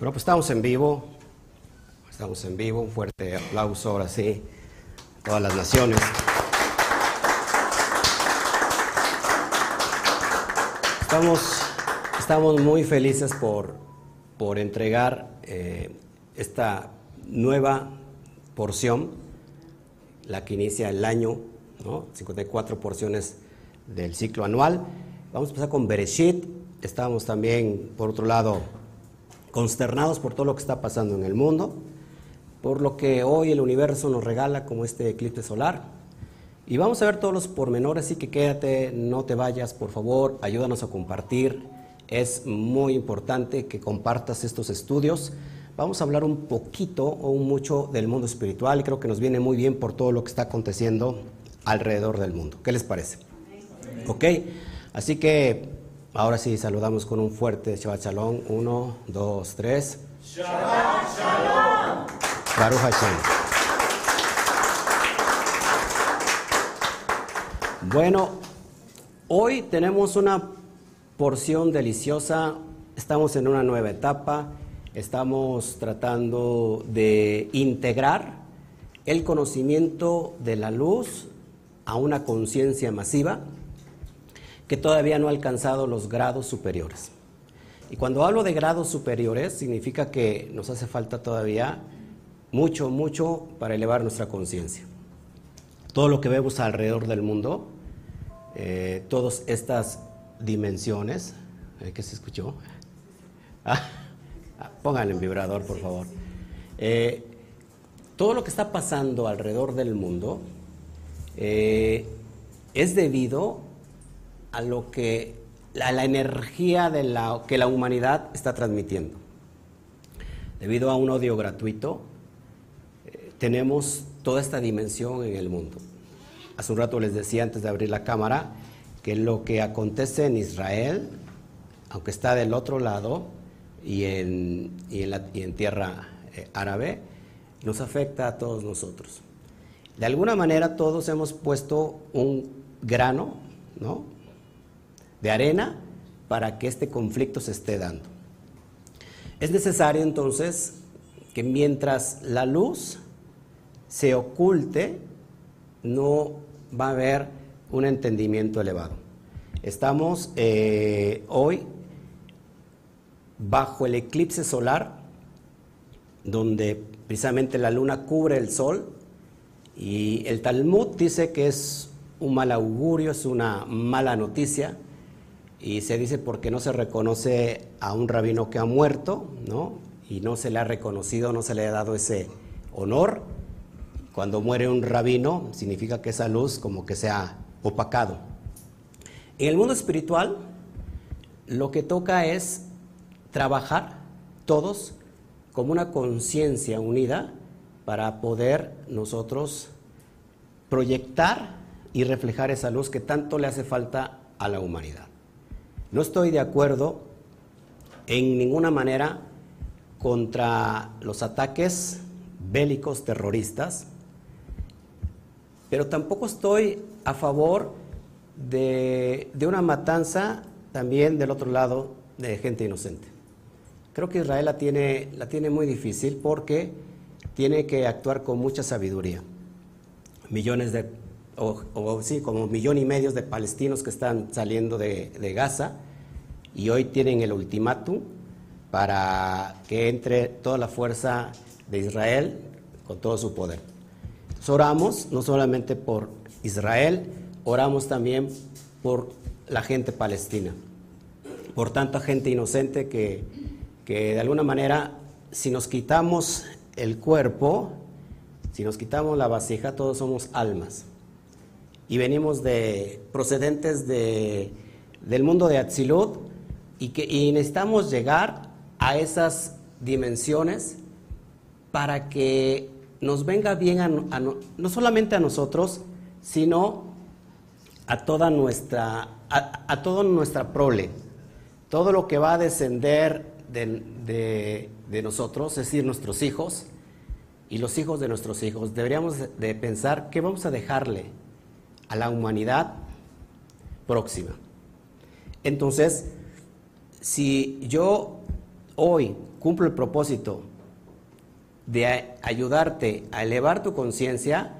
Bueno, pues estamos en vivo. Estamos en vivo. Un fuerte aplauso ahora sí. a Todas las naciones. Estamos, estamos muy felices por, por entregar eh, esta nueva porción, la que inicia el año, ¿no? 54 porciones del ciclo anual. Vamos a empezar con Bereshit. Estábamos también, por otro lado, consternados por todo lo que está pasando en el mundo, por lo que hoy el universo nos regala como este eclipse solar. Y vamos a ver todos los pormenores, así que quédate, no te vayas, por favor, ayúdanos a compartir. Es muy importante que compartas estos estudios. Vamos a hablar un poquito o mucho del mundo espiritual y creo que nos viene muy bien por todo lo que está aconteciendo alrededor del mundo. ¿Qué les parece? Ok, así que ahora sí saludamos con un fuerte Shabbat Shalom. Uno, dos, tres. Shabbat Shalom. Baruch Hashem. Bueno, hoy tenemos una porción deliciosa, estamos en una nueva etapa, estamos tratando de integrar el conocimiento de la luz a una conciencia masiva que todavía no ha alcanzado los grados superiores. Y cuando hablo de grados superiores, significa que nos hace falta todavía mucho, mucho para elevar nuestra conciencia todo lo que vemos alrededor del mundo, eh, todas estas dimensiones, eh, ¿qué se escuchó? Ah, pónganle en vibrador, por favor. Eh, todo lo que está pasando alrededor del mundo es debido a lo que a la energía de la, que la humanidad está transmitiendo. Debido a un odio gratuito, tenemos toda esta dimensión en el mundo. Hace un rato les decía antes de abrir la cámara que lo que acontece en Israel, aunque está del otro lado y en, en, tierra eh, árabe, nos afecta a todos nosotros. De alguna manera todos hemos puesto un grano ¿no? De arena para que este conflicto se esté dando. Es necesario entonces que mientras la luz se oculte, no va a haber un entendimiento elevado. Estamos eh, hoy bajo el eclipse solar, donde precisamente la luna cubre el sol, y el Talmud dice que es un mal augurio, es una mala noticia, y se dice porque no se reconoce a un rabino que ha muerto, ¿no? Y no se le ha reconocido, no se le ha dado ese honor, cuando muere un rabino, significa que esa luz como que se ha opacado. En el mundo espiritual, lo que toca es trabajar todos como una conciencia unida para poder nosotros proyectar y reflejar esa luz que tanto le hace falta a la humanidad. No estoy de acuerdo en ninguna manera contra los ataques bélicos terroristas, pero tampoco estoy a favor de, una matanza también del otro lado de gente inocente. Creo que Israel la tiene, la tiene muy difícil porque tiene que actuar con mucha sabiduría. Millones de, o, sí, como un millón y medio de palestinos que están saliendo de, Gaza y hoy tienen el ultimátum para que entre toda la fuerza de Israel con todo su poder oramos no solamente por Israel, oramos también por la gente palestina, por tanta gente inocente que, que de alguna manera, si nos quitamos el cuerpo, si nos quitamos la vasija, todos somos almas. Y venimos de procedentes de, del mundo de Atzilut y, necesitamos llegar a esas dimensiones para que nos venga bien no solamente a nosotros, sino a toda nuestra, a, toda nuestra prole, todo lo que va a descender de, de, nosotros, es decir, nuestros hijos y los hijos de nuestros hijos. Deberíamos de pensar qué vamos a dejarle a la humanidad próxima. Entonces, si yo hoy cumplo el propósito de ayudarte a elevar tu conciencia,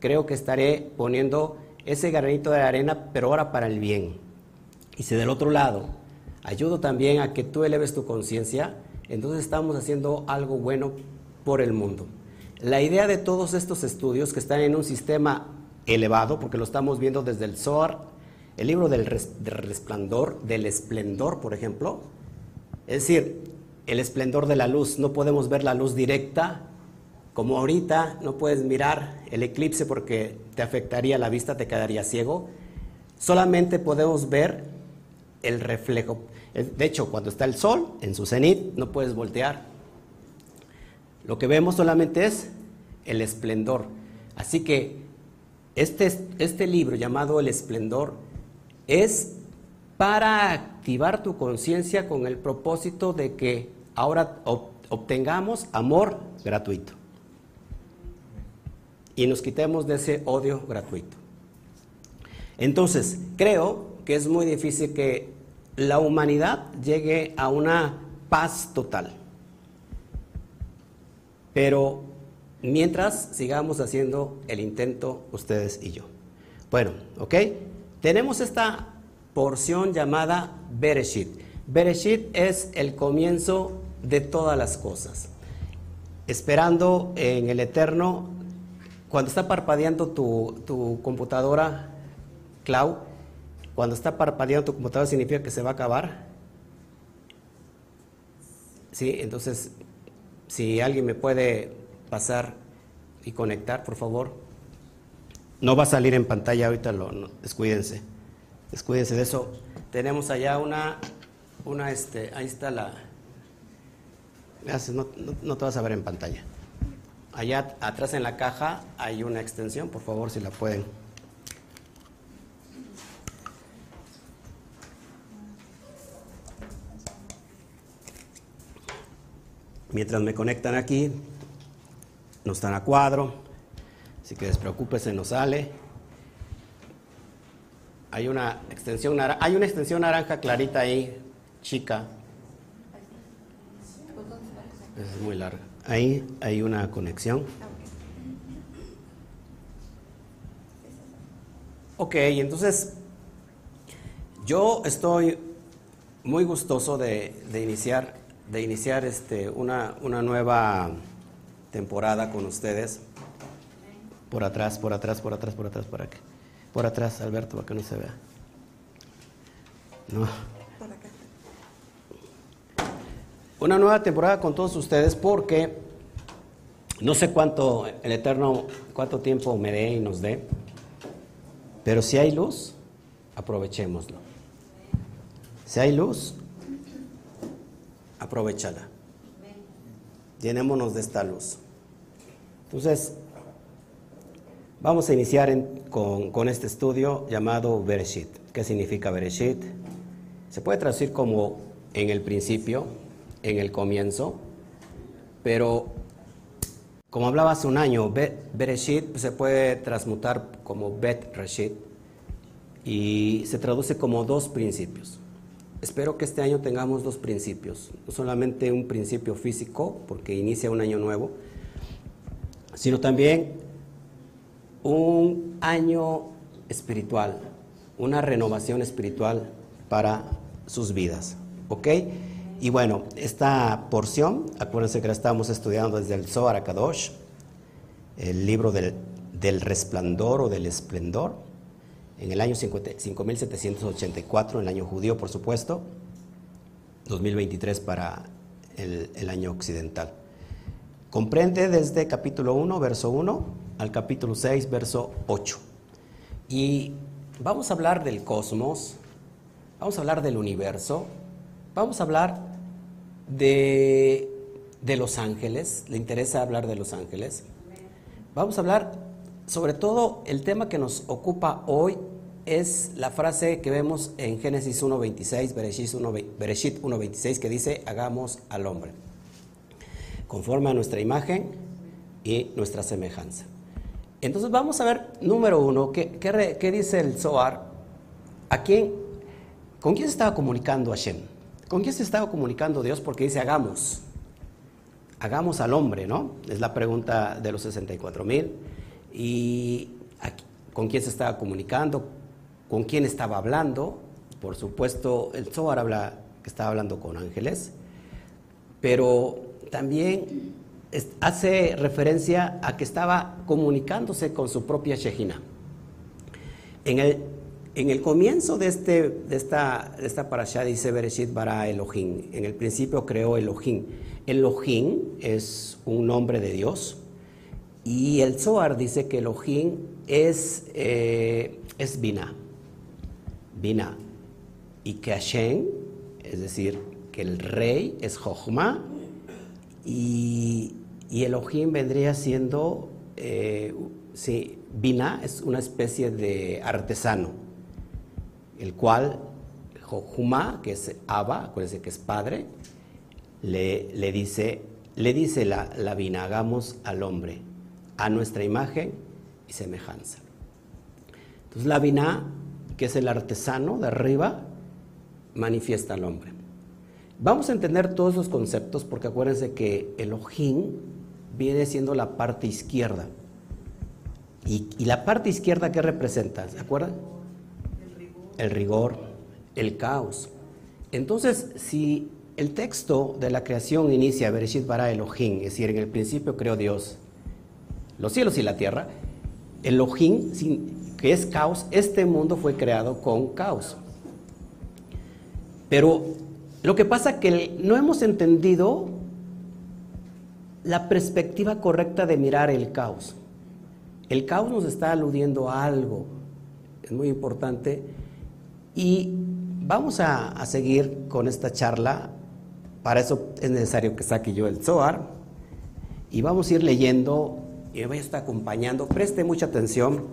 creo que estaré poniendo ese granito de arena, pero ahora para el bien. Y si del otro lado ayudo también a que tú eleves tu conciencia, entonces estamos haciendo algo bueno por el mundo. La idea de todos estos estudios que están en un sistema elevado, porque lo estamos viendo desde el Zohar, el libro del, resplandor, del esplendor, por ejemplo, es decir, el esplendor de la luz, no podemos ver la luz directa, como ahorita no puedes mirar el eclipse porque te afectaría la vista, te quedaría ciego, solamente podemos ver el reflejo. De hecho, cuando está el sol en su cenit, no puedes voltear. Lo que vemos solamente es el esplendor. Así que este, este libro llamado El Esplendor es para activar tu conciencia con el propósito de que ahora obtengamos amor gratuito y nos quitemos de ese odio gratuito. Entonces, creo que es muy difícil que la humanidad llegue a una paz total. Pero mientras sigamos haciendo el intento ustedes y yo. Bueno, ¿ok? Tenemos esta porción llamada Bereshit. Bereshit es el comienzo de todas las cosas. Esperando en el eterno, cuando está parpadeando tu, tu computadora, Clau, cuando está parpadeando tu computadora significa que se va a acabar. Sí, entonces, si alguien me puede pasar y conectar, por favor. No va a salir en pantalla ahorita, lo, descuídense. Descuídense de eso. Tenemos allá una, una este, ahí está la... No, no te vas a ver en pantalla. Allá atrás en la caja hay una extensión, por favor, si la pueden. Mientras me conectan aquí, no están a cuadro, así que despreocúpese, no sale. Hay una extensión naranja, hay una extensión naranja clarita ahí, chica. Es muy larga. Ahí hay una conexión. Ok, entonces yo estoy muy gustoso de, de iniciar de iniciar este, una, una nueva temporada con ustedes. Por atrás, por atrás, por atrás, por atrás, por aquí. Por atrás, Alberto, para que no se vea. No. Una nueva temporada con todos ustedes porque no sé cuánto el Eterno, cuánto tiempo me dé y nos dé, pero si hay luz, aprovechémoslo. Si hay luz, aprovechala. Llenémonos de esta luz. Entonces, vamos a iniciar con, este estudio llamado Bereshit. ¿Qué significa Bereshit? Se puede traducir como en el principio, en el comienzo, pero como hablaba hace un año, Bereshit se puede transmutar como Bet Reshit y se traduce como dos principios. Espero que este año tengamos dos principios, no solamente un principio físico, porque inicia un año nuevo, sino también un año espiritual, una renovación espiritual para sus vidas. ¿Ok? Y bueno, esta porción, acuérdense que la estamos estudiando desde el Zohar Kadosh, el libro del, del resplandor o del esplendor en el año 5784, en el año judío, por supuesto, 2023 para el, el año occidental. Comprende desde capítulo 1, verso 1, al capítulo 6, verso 8. Y vamos a hablar del cosmos, vamos a hablar del universo, vamos a hablar de, los ángeles, ¿le interesa hablar de los ángeles? Vamos a hablar sobre todo el tema que nos ocupa hoy es la frase que vemos en Génesis 1.26, Bereshit 1.26, que dice, hagamos al hombre, conforme a nuestra imagen y nuestra semejanza. Entonces vamos a ver, número uno, ¿qué, qué, dice el Zohar? ¿A quién, ¿Con quién se estaba comunicando Hashem? ¿Con quién se estaba comunicando Dios? Porque dice hagamos. Hagamos al hombre, ¿no? Es la pregunta de los 64 mil. ¿Y con quién se estaba comunicando? ¿Con quién estaba hablando? Por supuesto, el Zohar habla que estaba hablando con ángeles, pero también hace referencia a que estaba comunicándose con su propia Shejina. En el, en el comienzo de, este, de, esta, de esta parasha dice Bereshit bara Elohim. En el principio creó Elohim. Elohim es un nombre de Dios. Y el Zohar dice que Elohim es, eh, es Bina. Bina. Y que Hashem, es decir, que el rey es Jochma. Y, y Elohim vendría siendo, eh, sí, es una especie de artesano, el cual Juma, que es Abba, acuérdense que es padre, le, le dice, le dice la, la Bina, hagamos al hombre a nuestra imagen y semejanza. Entonces la Bina, que es el artesano de arriba, manifiesta al hombre. Vamos a entender todos esos conceptos porque acuérdense que Elohim viene siendo la parte izquierda. ¿Y, la parte izquierda qué representa? ¿Se acuerdan? El rigor. el caos. Entonces, si el texto de la creación inicia Bereshit bara Elohim, es decir, en el principio creó Dios los cielos y la tierra, Elohim, que es caos, este mundo fue creado con caos. Pero lo que pasa es que no hemos entendido la perspectiva correcta de mirar el caos. El caos nos está aludiendo a algo, es muy importante, y vamos a, seguir con esta charla. Para eso es necesario que saque yo el Zohar y vamos a ir leyendo y me voy a estar acompañando. Preste mucha atención.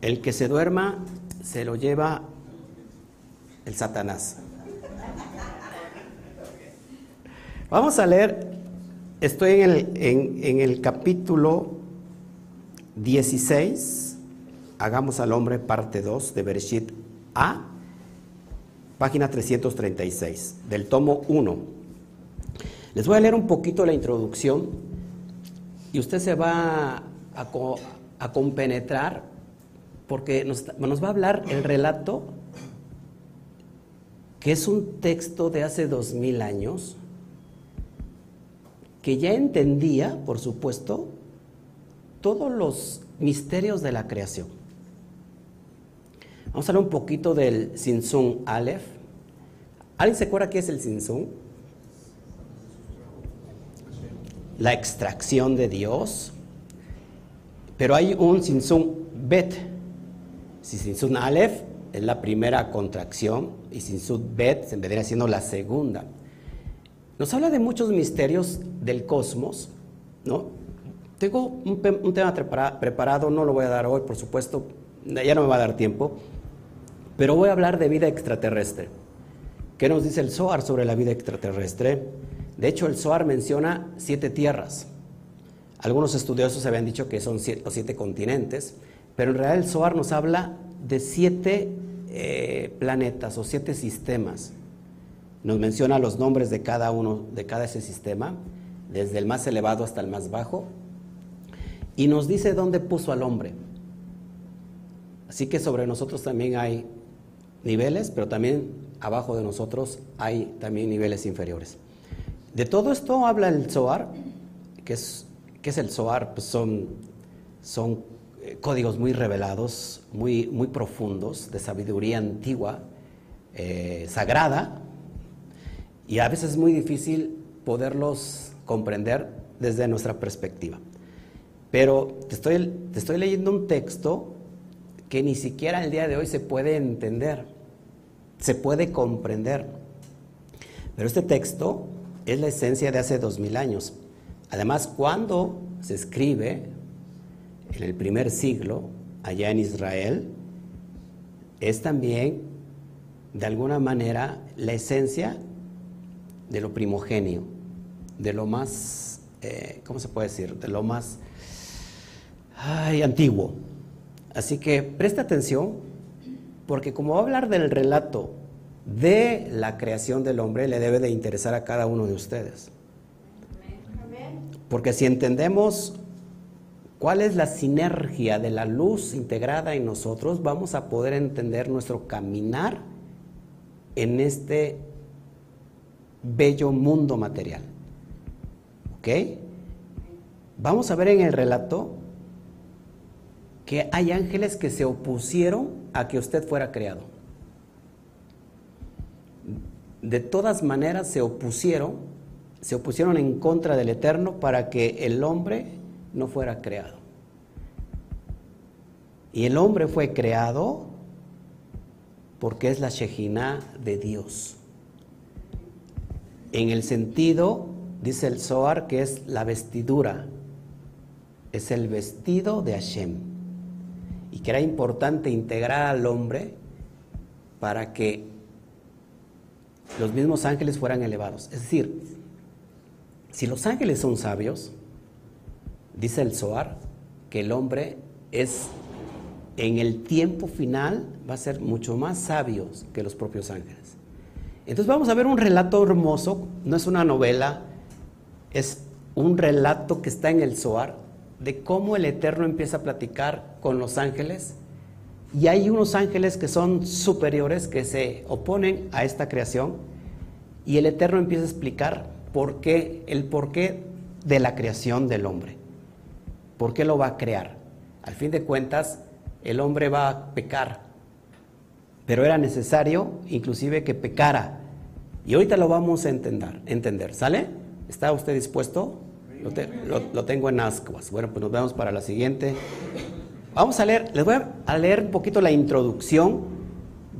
El que se duerma se lo lleva el Satanás. Vamos a leer, estoy en el, en, el capítulo 16, hagamos al hombre parte 2 de Bereshit A, página 336, del tomo 1. Les voy a leer un poquito la introducción y usted se va a, a compenetrar porque nos, nos, va a hablar el relato que es un texto de hace dos mil años que ya entendía, por supuesto, todos los misterios de la creación. Vamos a hablar un poquito del Sinsun Aleph. ¿Alguien se acuerda qué es el Sinsun? La extracción de Dios. Pero hay un Sinsun Bet. Si Sinsun Aleph es la primera contracción y Sinsun Bet se vendría siendo la segunda. Nos habla de muchos misterios del cosmos, ¿no? Tengo un, tema preparado, no lo voy a dar hoy, por supuesto, ya no me va a dar tiempo, pero voy a hablar de vida extraterrestre. ¿Qué nos dice el Zohar sobre la vida extraterrestre? De hecho, el Zohar menciona siete tierras. Algunos estudiosos habían dicho que son siete, los siete continentes, pero en realidad el Zohar nos habla de siete eh, planetas o siete sistemas nos menciona los nombres de cada uno, de cada ese sistema, desde el más elevado hasta el más bajo, y nos dice dónde puso al hombre. Así que sobre nosotros también hay niveles, pero también abajo de nosotros hay también niveles inferiores. De todo esto habla el Zohar, que es, que es el Zohar, pues son, son códigos muy revelados, muy, muy profundos, de sabiduría antigua, eh, sagrada, y a veces es muy difícil poderlos comprender desde nuestra perspectiva. Pero te estoy, te estoy leyendo un texto que ni siquiera el día de hoy se puede entender, se puede comprender. Pero este texto es la esencia de hace dos mil años. Además, cuando se escribe en el primer siglo, allá en Israel, es también, de alguna manera, la esencia de lo primogenio, de lo más, eh, ¿cómo se puede decir? De lo más antiguo. Así que presta atención, porque como va a hablar del relato de la creación del hombre le debe de interesar a cada uno de ustedes. Porque si entendemos cuál es la sinergia de la luz integrada en nosotros, vamos a poder entender nuestro caminar en este bello mundo material. ¿Ok? Vamos a ver en el relato que hay ángeles que se opusieron a que usted fuera creado. De todas maneras se opusieron, se opusieron en contra del Eterno para que el hombre no fuera creado. Y el hombre fue creado porque es la Shejina de Dios. En el sentido, dice el Zohar, que es la vestidura, es el vestido de Hashem y que era importante integrar al hombre para que los mismos ángeles fueran elevados. Es decir, si los ángeles son sabios, dice el Zohar, que el hombre es en el tiempo final va a ser mucho más sabio que los propios ángeles. Entonces vamos a ver un relato hermoso, no es una novela, es un relato que está en el Zohar de cómo el Eterno empieza a platicar con los ángeles y hay unos ángeles que son superiores que se oponen a esta creación y el Eterno empieza a explicar por qué, el porqué de la creación del hombre. ¿Por qué lo va a crear? Al fin de cuentas, el hombre va a pecar, pero era necesario inclusive que pecara. Y ahorita lo vamos a entender, entender. ¿Sale? ¿Está usted dispuesto? Lo, tengo en ascuas. Bueno, pues nos vemos para la siguiente. Vamos a leer, les voy a leer un poquito la introducción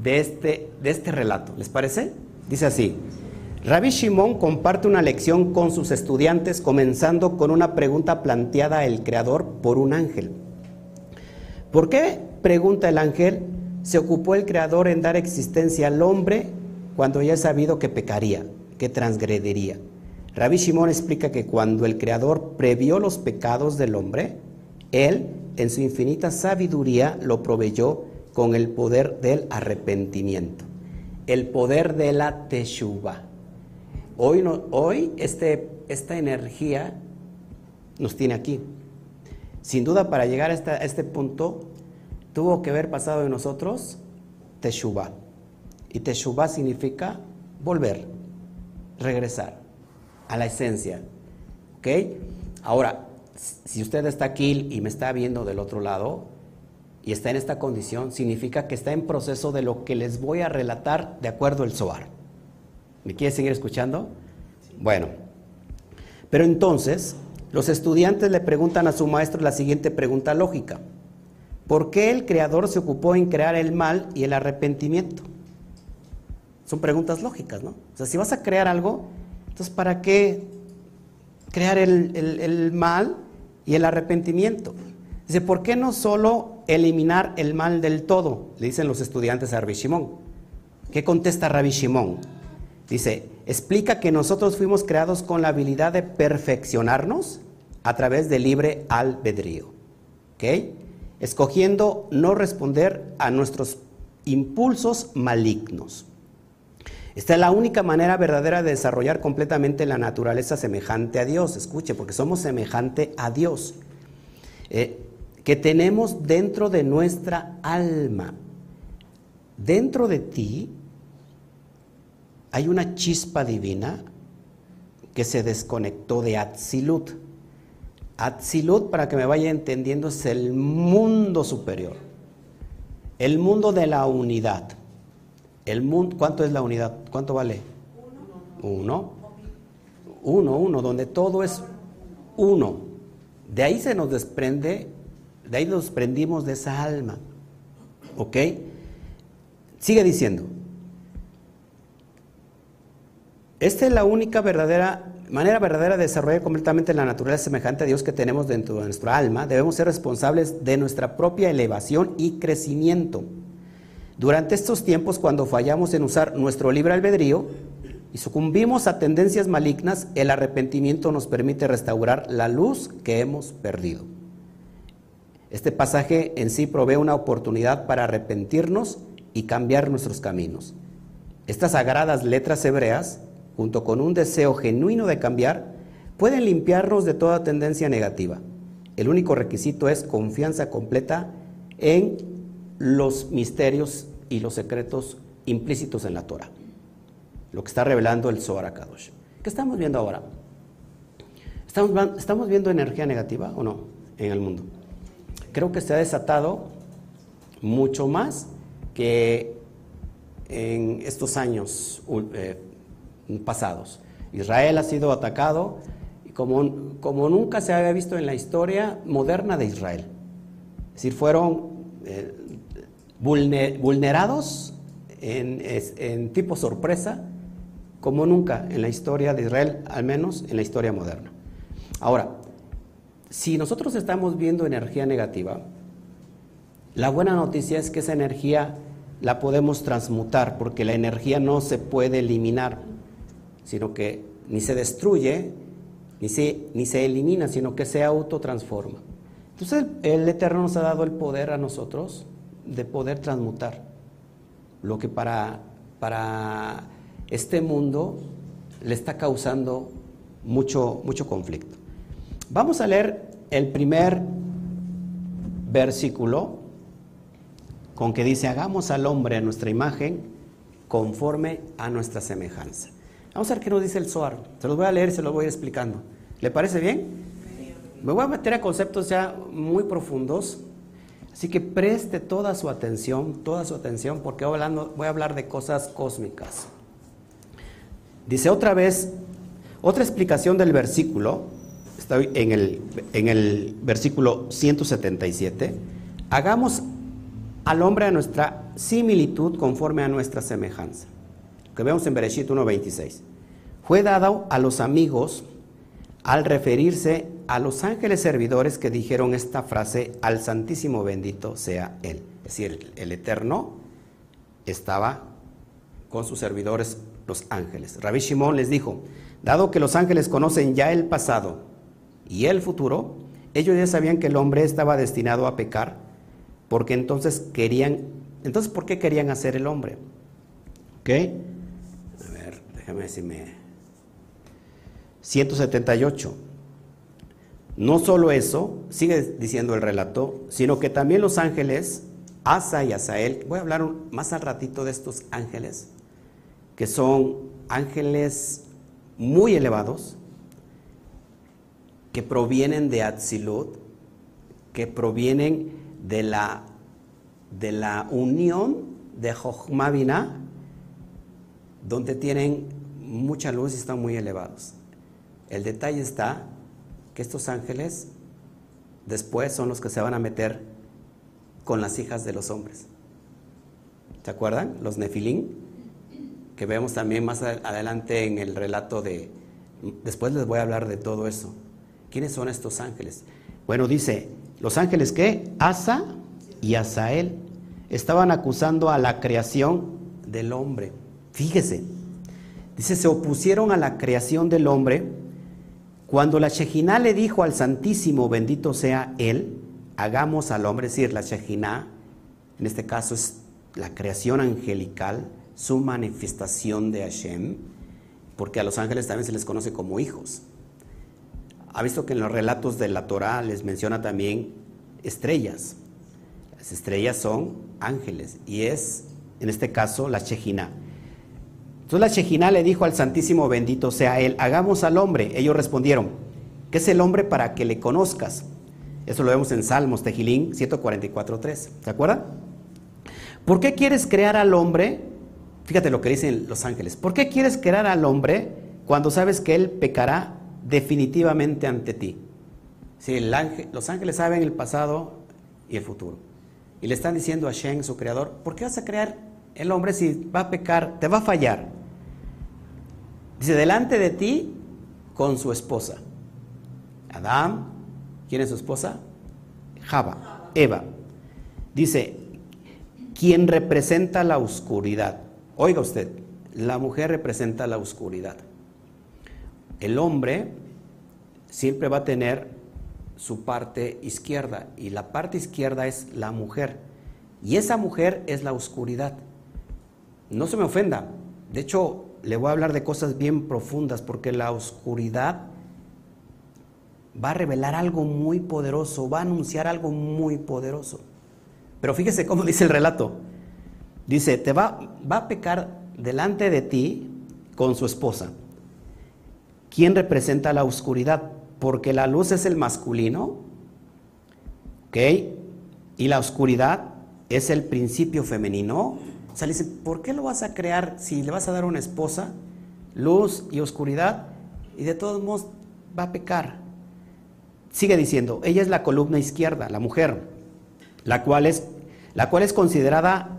de este, de este relato. ¿Les parece? Dice así. Rabbi Shimon comparte una lección con sus estudiantes comenzando con una pregunta planteada al Creador por un ángel. ¿Por qué, pregunta el ángel, se ocupó el Creador en dar existencia al hombre cuando ya ha sabido que pecaría, que transgrediría? Rabbi Shimon explica que cuando el Creador previó los pecados del hombre, Él, en su infinita sabiduría, lo proveyó con el poder del arrepentimiento, el poder de la teshuva. Hoy, hoy este, esta energía nos tiene aquí. Sin duda, para llegar a, este punto, tuvo que haber pasado de nosotros teshuva. Y teshuva significa volver, regresar a la esencia. ¿Ok? Ahora, si usted está aquí y me está viendo del otro lado y está en esta condición, significa que está en proceso de lo que les voy a relatar de acuerdo al SOAR. ¿Me quiere seguir escuchando? Bueno, pero entonces los estudiantes le preguntan a su maestro la siguiente pregunta lógica. ¿Por qué el creador se ocupó en crear el mal y el arrepentimiento? Son preguntas lógicas, ¿no? O sea, si vas a crear algo, entonces, ¿para qué crear el, mal y el arrepentimiento? Dice, ¿por qué no solo eliminar el mal del todo? Le dicen los estudiantes a Rabbi Shimon. ¿Qué contesta Rabbi Shimon? Dice, explica que nosotros fuimos creados con la habilidad de perfeccionarnos a través del libre albedrío. ¿Ok? Escogiendo no responder a nuestros impulsos malignos. Esta es la única manera verdadera de desarrollar completamente la naturaleza semejante a Dios. Escuche, porque somos semejante a Dios. Eh, que tenemos dentro de nuestra alma. Dentro de ti hay una chispa divina que se desconectó de Atzilut. Atzilut, para que me vaya entendiendo, es el mundo superior, el mundo de la unidad. El mundo, ¿cuánto es la unidad? ¿Cuánto vale? Uno. Uno, uno, donde todo es uno. De ahí se nos desprende, de ahí nos desprendimos de esa alma. ¿Ok? Sigue diciendo. Esta es la única verdadera manera verdadera de desarrollar completamente la naturaleza semejante a Dios que tenemos dentro de nuestra alma. Debemos ser responsables de nuestra propia elevación y crecimiento. Durante estos tiempos, cuando fallamos en usar nuestro libre albedrío y sucumbimos a tendencias malignas, el arrepentimiento nos permite restaurar la luz que hemos perdido. Este pasaje en sí provee una oportunidad para arrepentirnos y cambiar nuestros caminos. Estas sagradas letras hebreas, junto con un deseo genuino de cambiar, pueden limpiarnos de toda tendencia negativa. El único requisito es confianza completa en los misterios y los secretos implícitos en la Torah. Lo que está revelando el Zohar Kadosh. ¿Qué estamos viendo ahora? ¿Estamos, ¿Estamos viendo energía negativa o no en el mundo? Creo que se ha desatado mucho más que en estos años eh, pasados. Israel ha sido atacado como, como nunca se había visto en la historia moderna de Israel. Es decir, fueron eh, vulnerados en, en tipo sorpresa como nunca en la historia de Israel, al menos en la historia moderna. Ahora, si nosotros estamos viendo energía negativa, la buena noticia es que esa energía la podemos transmutar, porque la energía no se puede eliminar, sino que ni se destruye, ni se, ni se elimina, sino que se autotransforma. Entonces el, Eterno nos ha dado el poder a nosotros de poder transmutar lo que para, para este mundo le está causando mucho, mucho conflicto. Vamos a leer el primer versículo con que dice, hagamos al hombre a nuestra imagen conforme a nuestra semejanza. Vamos a ver qué nos dice el Zohar. Se los voy a leer y se los voy a ir explicando. ¿Le parece bien? Me voy a meter a conceptos ya muy profundos, así que preste toda su atención, toda su atención, porque voy, voy a hablar de cosas cósmicas. Dice otra vez, otra explicación del versículo, está en el, en el versículo 177, hagamos al hombre a nuestra similitud conforme a nuestra semejanza. Que vemos en Bereshit 1.26. Fue dado a los amigos al referirse a los ángeles servidores que dijeron esta frase, al Santísimo bendito sea Él. Es decir, el Eterno estaba con sus servidores, los ángeles. Rabbi Shimon les dijo, dado que los ángeles conocen ya el pasado y el futuro, ellos ya sabían que el hombre estaba destinado a pecar porque entonces querían, entonces ¿por qué querían hacer el hombre? ¿Ok? A ver, déjame decirme. 178. No solo eso, sigue diciendo el relato, sino que también los ángeles, Asa y Asael, voy a hablar más al ratito de estos ángeles, que son ángeles muy elevados, que provienen de Atzilut, que provienen de la, de la unión de Jochmavina, donde tienen mucha luz y están muy elevados. El detalle está que estos ángeles después son los que se van a meter con las hijas de los hombres. ¿Se acuerdan? Los nefilín, que vemos también más adelante en el relato de... Después les voy a hablar de todo eso. ¿Quiénes son estos ángeles? Bueno, dice, los ángeles que Asa y Asael estaban acusando a la creación del hombre. Fíjese, dice, se opusieron a la creación del hombre cuando la Shejina le dijo al Santísimo, bendito sea Él, hagamos al hombre, es decir, la Shejina, en este caso es la creación angelical, su manifestación de Hashem, porque a los ángeles también se les conoce como hijos. Ha visto que en los relatos de la Torah les menciona también estrellas. Las estrellas son ángeles y es, en este caso, la Shejina. Entonces la Shejina le dijo al Santísimo bendito sea Él, hagamos al hombre. Ellos respondieron, ¿qué es el hombre para que le conozcas? Eso lo vemos en Salmos, Tejilín 144.3. ¿Se acuerdan? ¿Por qué quieres crear al hombre? Fíjate lo que dicen los ángeles. ¿Por qué quieres crear al hombre cuando sabes que él pecará definitivamente ante ti. Si los ángeles saben el pasado y el futuro. Y le están diciendo a Shen, su creador, ¿por qué vas a crear el hombre si va a pecar, te va a fallar? Dice, delante de ti con su esposa. Adán, ¿quién es su esposa? Java, Eva. Dice, quien representa la oscuridad. Oiga usted, la mujer representa la oscuridad el hombre siempre va a tener su parte izquierda y la parte izquierda es la mujer y esa mujer es la oscuridad. No se me ofenda, De hecho, le voy a hablar de cosas bien profundas porque la oscuridad va a revelar algo muy poderoso, va a anunciar algo muy poderoso. Pero fíjese cómo dice el relato. Dice, te va, va a pecar delante de ti con su esposa. ¿Quién representa la oscuridad? Porque la luz es el masculino, ¿ok? Y la oscuridad es el principio femenino. O sea, le dice, ¿por qué lo vas a crear si le vas a dar una esposa, luz y oscuridad? Y de todos modos va a pecar. Sigue diciendo, ella es la columna izquierda, la mujer, la cual es, la cual es considerada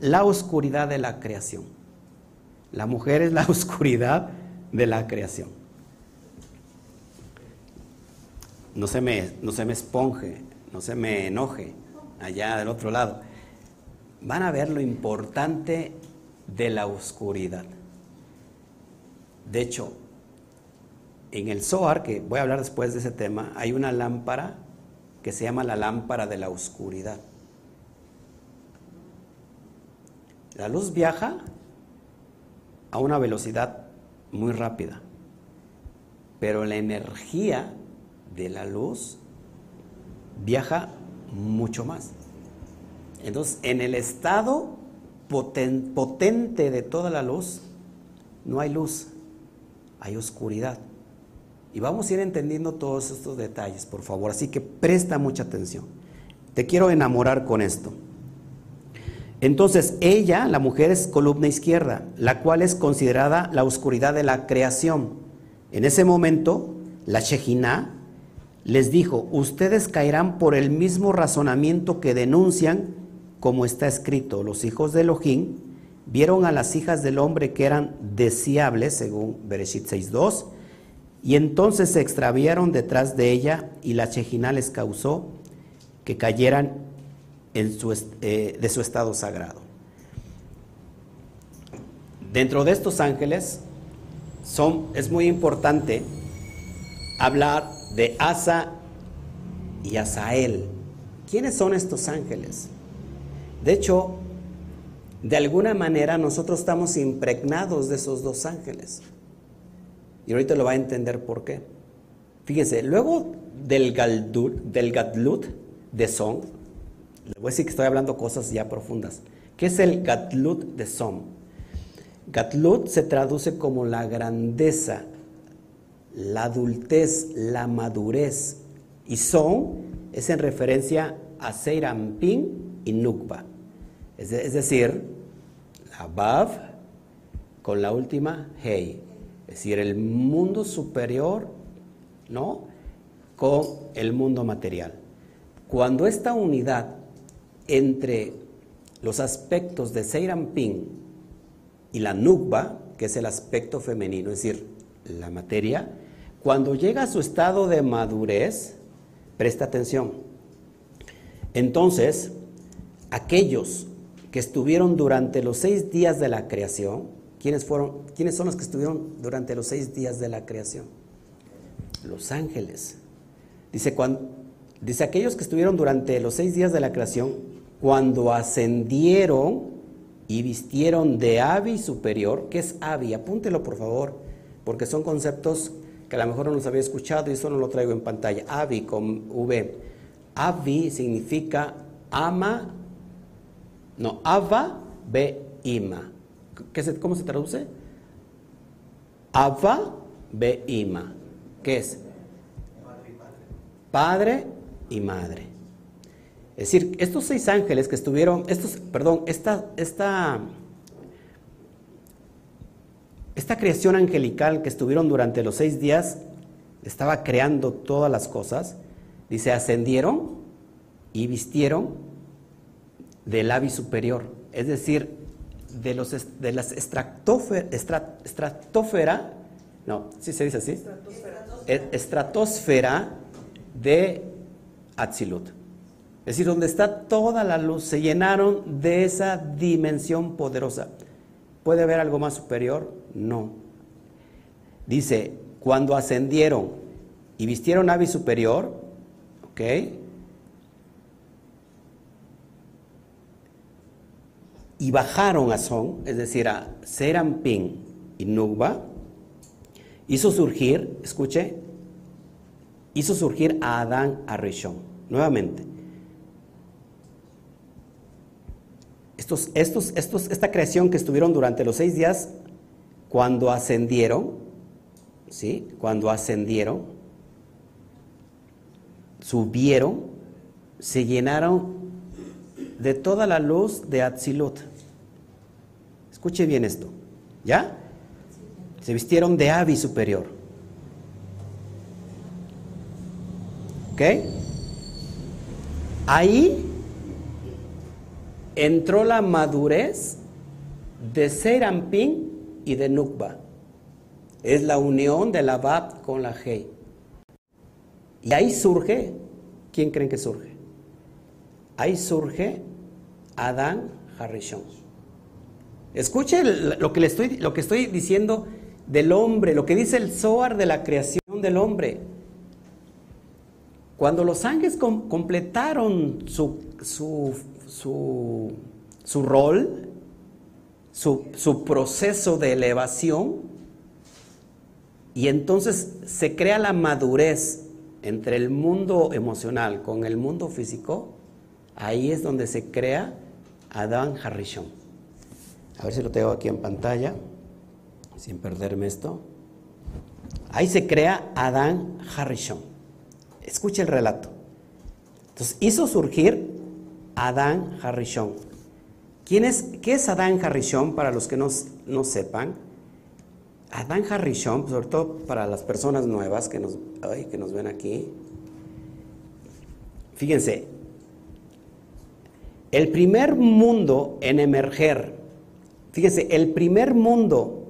la oscuridad de la creación. La mujer es la oscuridad de la creación. No se me, no se me esponje, no se me enoje allá del otro lado. Van a ver lo importante de la oscuridad. De hecho, en el Zohar, que voy a hablar después de ese tema, hay una lámpara que se llama la lámpara de la oscuridad. La luz viaja a una velocidad muy rápida, pero la energía de la luz viaja mucho más. Entonces, en el estado potente de toda la luz, no hay luz, hay oscuridad. Y vamos a ir entendiendo todos estos detalles, por favor. Así que presta mucha atención. Te quiero enamorar con esto. Entonces, ella, la mujer, es columna izquierda, la cual es considerada la oscuridad de la creación. En ese momento, la Shejina les dijo, ustedes caerán por el mismo razonamiento que denuncian, como está escrito, los hijos de Elohim vieron a las hijas del hombre que eran deseables, según Bereshit 6.2, y entonces se extraviaron detrás de ella y la Chejina les causó que cayeran eh, de su estado sagrado. Dentro de estos ángeles es muy importante hablar de Asa y Asael. ¿Quiénes son estos ángeles? De hecho, de alguna manera nosotros estamos impregnados de esos dos ángeles. Y ahorita lo va a entender por qué. Fíjense, luego del, del Gatlut de Son, le voy a decir que estoy hablando cosas ya profundas. ¿Qué es el Gatlut de Son? Gatlut se traduce como la grandeza, la adultez, la madurez. Y Son es en referencia a Seirampin y Nukba. Es, decir, la Bav con la última Hey. Es decir, el mundo superior, ¿no? Con el mundo material. Cuando esta unidad entre los aspectos de Seirampin y la Nukba, que es el aspecto femenino, es decir, la materia, cuando llega a su estado de madurez, presta atención. Entonces, aquellos que estuvieron durante los seis días de la creación, ¿Quiénes, fueron, ¿Quiénes son los que estuvieron durante los seis días de la creación? Los ángeles. Dice, cuando, dice aquellos que estuvieron durante los seis días de la creación, cuando ascendieron y vistieron de avi superior, ¿qué es avi? Apúntelo por favor, porque son conceptos que a lo mejor no los había escuchado y eso no lo traigo en pantalla. Avi con V. Avi significa ama, no, ava, be, ima. ¿Cómo se traduce? Ava Beima. ¿Qué es? Padre y madre. Es decir, estos seis ángeles que estuvieron, estos, perdón, esta, esta, esta creación angelical que estuvieron durante los seis días, estaba creando todas las cosas, dice, ascendieron y vistieron del ave superior. Es decir, de, los, de las estratosfera, no, ¿sí se dice así? Estratosfera, estratosfera de Atzilut. Es decir, donde está toda la luz, se llenaron de esa dimensión poderosa. ¿Puede haber algo más superior? No. Dice, cuando ascendieron y vistieron ave superior, ¿ok? Y bajaron a Son, es decir, a Serampín y Nubba, hizo surgir, escuche, hizo surgir a Adán a Rishon, nuevamente. Estos, estos, estos, esta creación que estuvieron durante los seis días, cuando ascendieron, ¿sí? Cuando ascendieron, subieron, se llenaron de toda la luz de Atzilut. Escuche bien esto, ¿ya? Se vistieron de Avi superior. ¿Ok? Ahí entró la madurez de Serampín y de Nukba. Es la unión de la Bab con la Hei. Y ahí surge, ¿quién creen que surge? Ahí surge Adán Harrison. Escuche lo que, le estoy, lo que estoy diciendo del hombre, lo que dice el Zohar de la creación del hombre. Cuando los ángeles completaron su, su, su, rol, su, su proceso de elevación, y entonces se crea la madurez entre el mundo emocional con el mundo físico, ahí es donde se crea Adán Harrison. A ver si lo tengo aquí en pantalla, sin perderme esto. Ahí se crea Adán Harrison. Escuche el relato. Entonces hizo surgir Adán Harrison. ¿Quién es, ¿Qué es Adán Harrison para los que no, no sepan? Adán Harrison, sobre todo para las personas nuevas que nos, que nos ven aquí. Fíjense, el primer mundo en emerger, fíjense, el primer mundo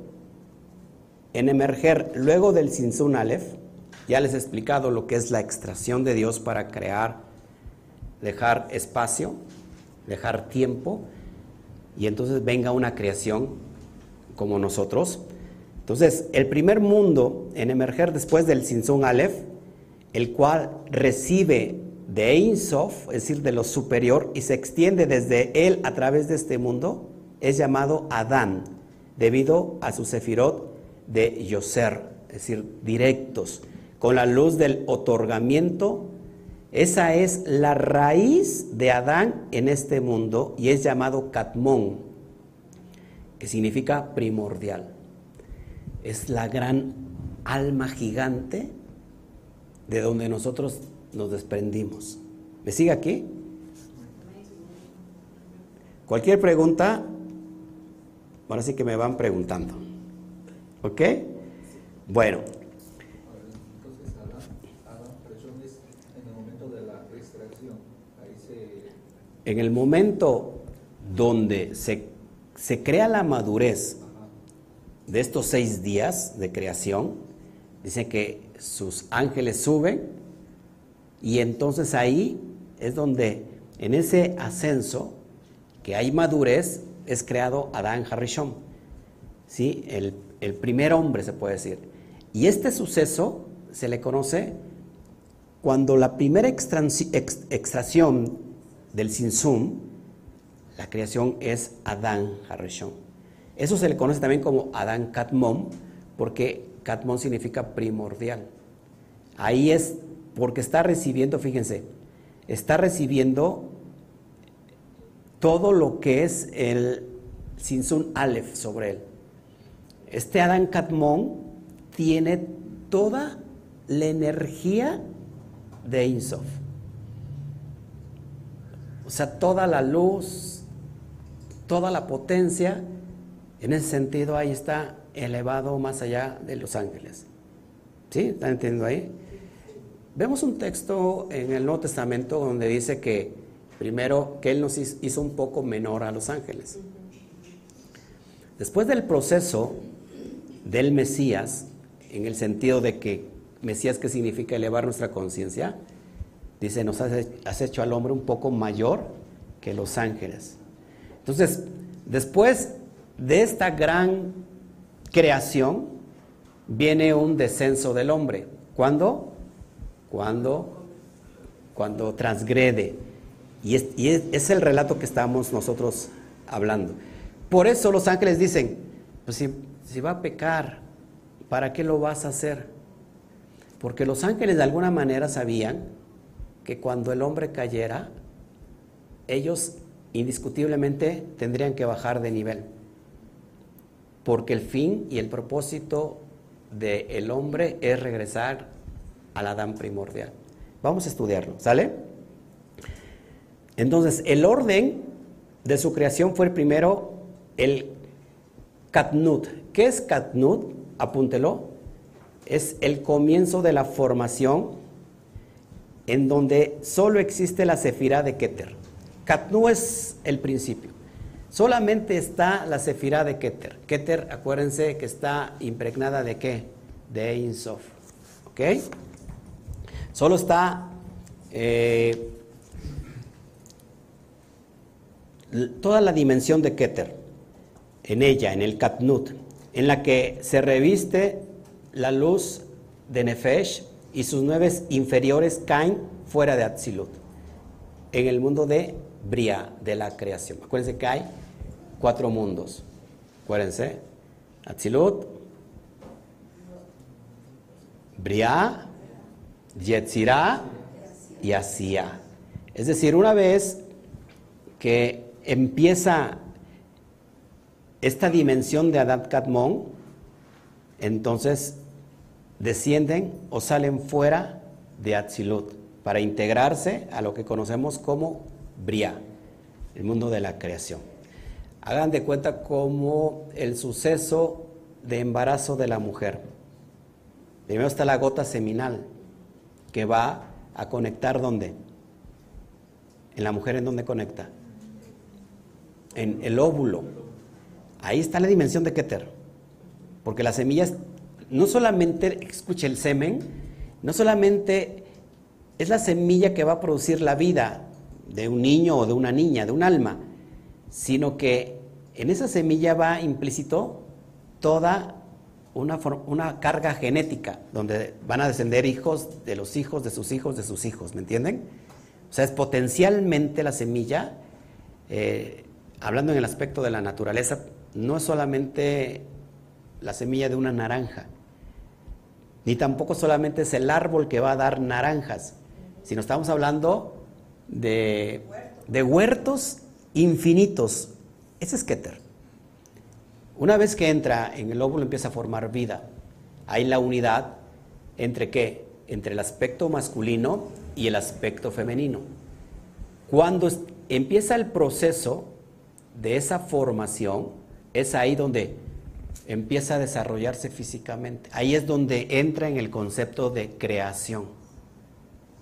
en emerger luego del Sinsun Aleph, ya les he explicado lo que es la extracción de Dios para crear, dejar espacio, dejar tiempo, y entonces venga una creación como nosotros. Entonces, el primer mundo en emerger después del Sinsun Aleph, el cual recibe de Ein Sof, es decir, de lo superior, y se extiende desde él a través de este mundo, es llamado Adán, debido a su sefirot de Yoser, es decir, directos, con la luz del otorgamiento. Esa es la raíz de Adán en este mundo y es llamado Katmón, que significa primordial. Es la gran alma gigante de donde nosotros nos desprendimos. ¿Me sigue aquí? Cualquier pregunta, ahora sí que me van preguntando. ¿Ok? Bueno. En el momento donde se, se crea la madurez de estos seis días de creación, dice que sus ángeles suben y entonces ahí es donde, en ese ascenso, que hay madurez, es creado Adán Harishon, ¿sí? El, primer hombre se puede decir. Y este suceso se le conoce cuando la primera extracción del Sinsum, la creación es Adán Harishon. Eso se le conoce también como Adán Katmon, porque Katmon significa primordial. Ahí es porque está recibiendo, fíjense, está recibiendo todo lo que es el Sinsun Aleph sobre él. Este Adán Katmon tiene toda la energía de Insof. O sea, toda la luz, toda la potencia, en ese sentido ahí está elevado más allá de los ángeles. ¿Sí? ¿Están entendiendo ahí? Vemos un texto en el Nuevo Testamento donde dice que primero que Él nos hizo un poco menor a los ángeles. Después del proceso del Mesías, en el sentido de que Mesías que significa elevar nuestra conciencia, dice, nos has hecho al hombre un poco mayor que los ángeles. Entonces, después de esta gran creación, viene un descenso del hombre. ¿Cuándo? Cuando, cuando transgrede. Y, es, el relato que estamos nosotros hablando. Por eso los ángeles dicen, pues si, si va a pecar, ¿para qué lo vas a hacer? Porque los ángeles de alguna manera sabían que cuando el hombre cayera, ellos indiscutiblemente tendrían que bajar de nivel. Porque el fin y el propósito del hombre es regresar al Adán primordial. Vamos a estudiarlo, ¿sale? Entonces, el orden de su creación fue primero el Katnut. ¿Qué es Katnut? Apúntelo. Es el comienzo de la formación en donde solo existe la sefirá de Keter. Katnut es el principio. Solamente está la sefirá de Keter. Keter, acuérdense que está impregnada de qué? De Ein Sof. ¿Ok? Solo está eh, toda la dimensión de Keter en ella, en el Katnut, en la que se reviste la luz de Nefesh y sus nueve inferiores caen fuera de Atzilut, en el mundo de Bria, de la creación. Acuérdense que hay cuatro mundos. Acuérdense, Atzilut, Bria, Yetzirah y Asia. Es decir, una vez que empieza esta dimensión de Adad Katmon, entonces descienden o salen fuera de Atzilut para integrarse a lo que conocemos como Bria, el mundo de la creación. Hagan de cuenta como el suceso de embarazo de la mujer. Primero está la gota seminal que va a conectar ¿dónde? En la mujer en dónde conecta? En el óvulo. Ahí está la dimensión de Keter. Porque las semillas, no solamente, escuche el semen, no solamente es la semilla que va a producir la vida de un niño o de una niña, de un alma, sino que en esa semilla va implícito toda una, una, carga genética, donde van a descender hijos de los hijos de sus hijos de sus hijos, ¿me entienden? O sea, es potencialmente la semilla, eh, hablando en el aspecto de la naturaleza, no es solamente la semilla de una naranja, ni tampoco solamente es el árbol que va a dar naranjas, sino estamos hablando de, de huertos infinitos. Ese es Keter. Una vez que entra en el óvulo empieza a formar vida. Hay la unidad entre qué? Entre el aspecto masculino y el aspecto femenino. Cuando empieza el proceso de esa formación, es ahí donde empieza a desarrollarse físicamente. Ahí es donde entra en el concepto de creación.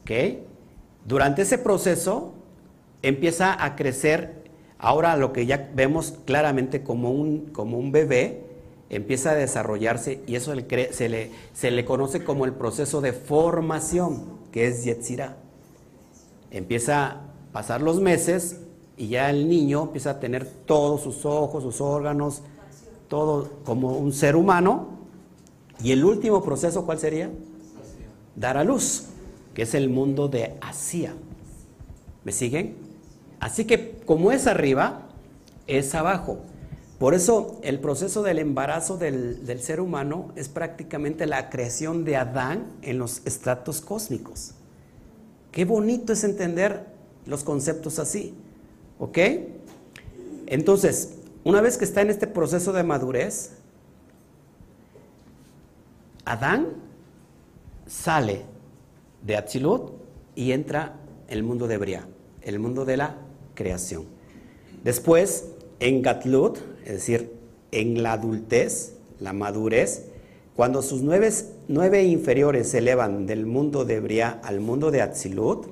¿Ok? Durante ese proceso empieza a crecer Ahora lo que ya vemos claramente como un, como un bebé empieza a desarrollarse y eso se le, se le conoce como el proceso de formación, que es Yetzirah. Empieza a pasar los meses y ya el niño empieza a tener todos sus ojos, sus órganos, todo como un ser humano. Y el último proceso, ¿cuál sería? Dar a luz, que es el mundo de Asia. ¿Me siguen? Así que como es arriba, es abajo. Por eso el proceso del embarazo del, ser humano es prácticamente la creación de Adán en los estratos cósmicos. Qué bonito es entender los conceptos así. ¿Ok? Entonces, una vez que está en este proceso de madurez, Adán sale de Atzilut y entra en el mundo de Bria, el mundo de la creación. Después, en Gatlut, es decir, en la adultez, la madurez, cuando sus nueve, nueve inferiores se elevan del mundo de Bria al mundo de Atzilut,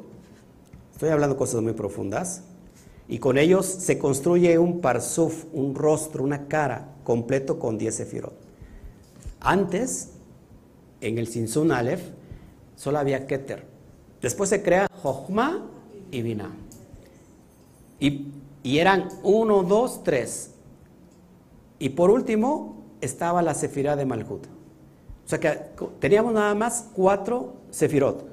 estoy hablando cosas muy profundas, y con ellos se construye un parsuf, un rostro, una cara completo con diez sefirot. Antes, en el Sinsun Aleph, solo había Keter. Después se crea Jochma y Binah. Y, eran uno, dos, tres. Y por último estaba la sefirá de Malhut. O sea que teníamos nada más cuatro sefirot.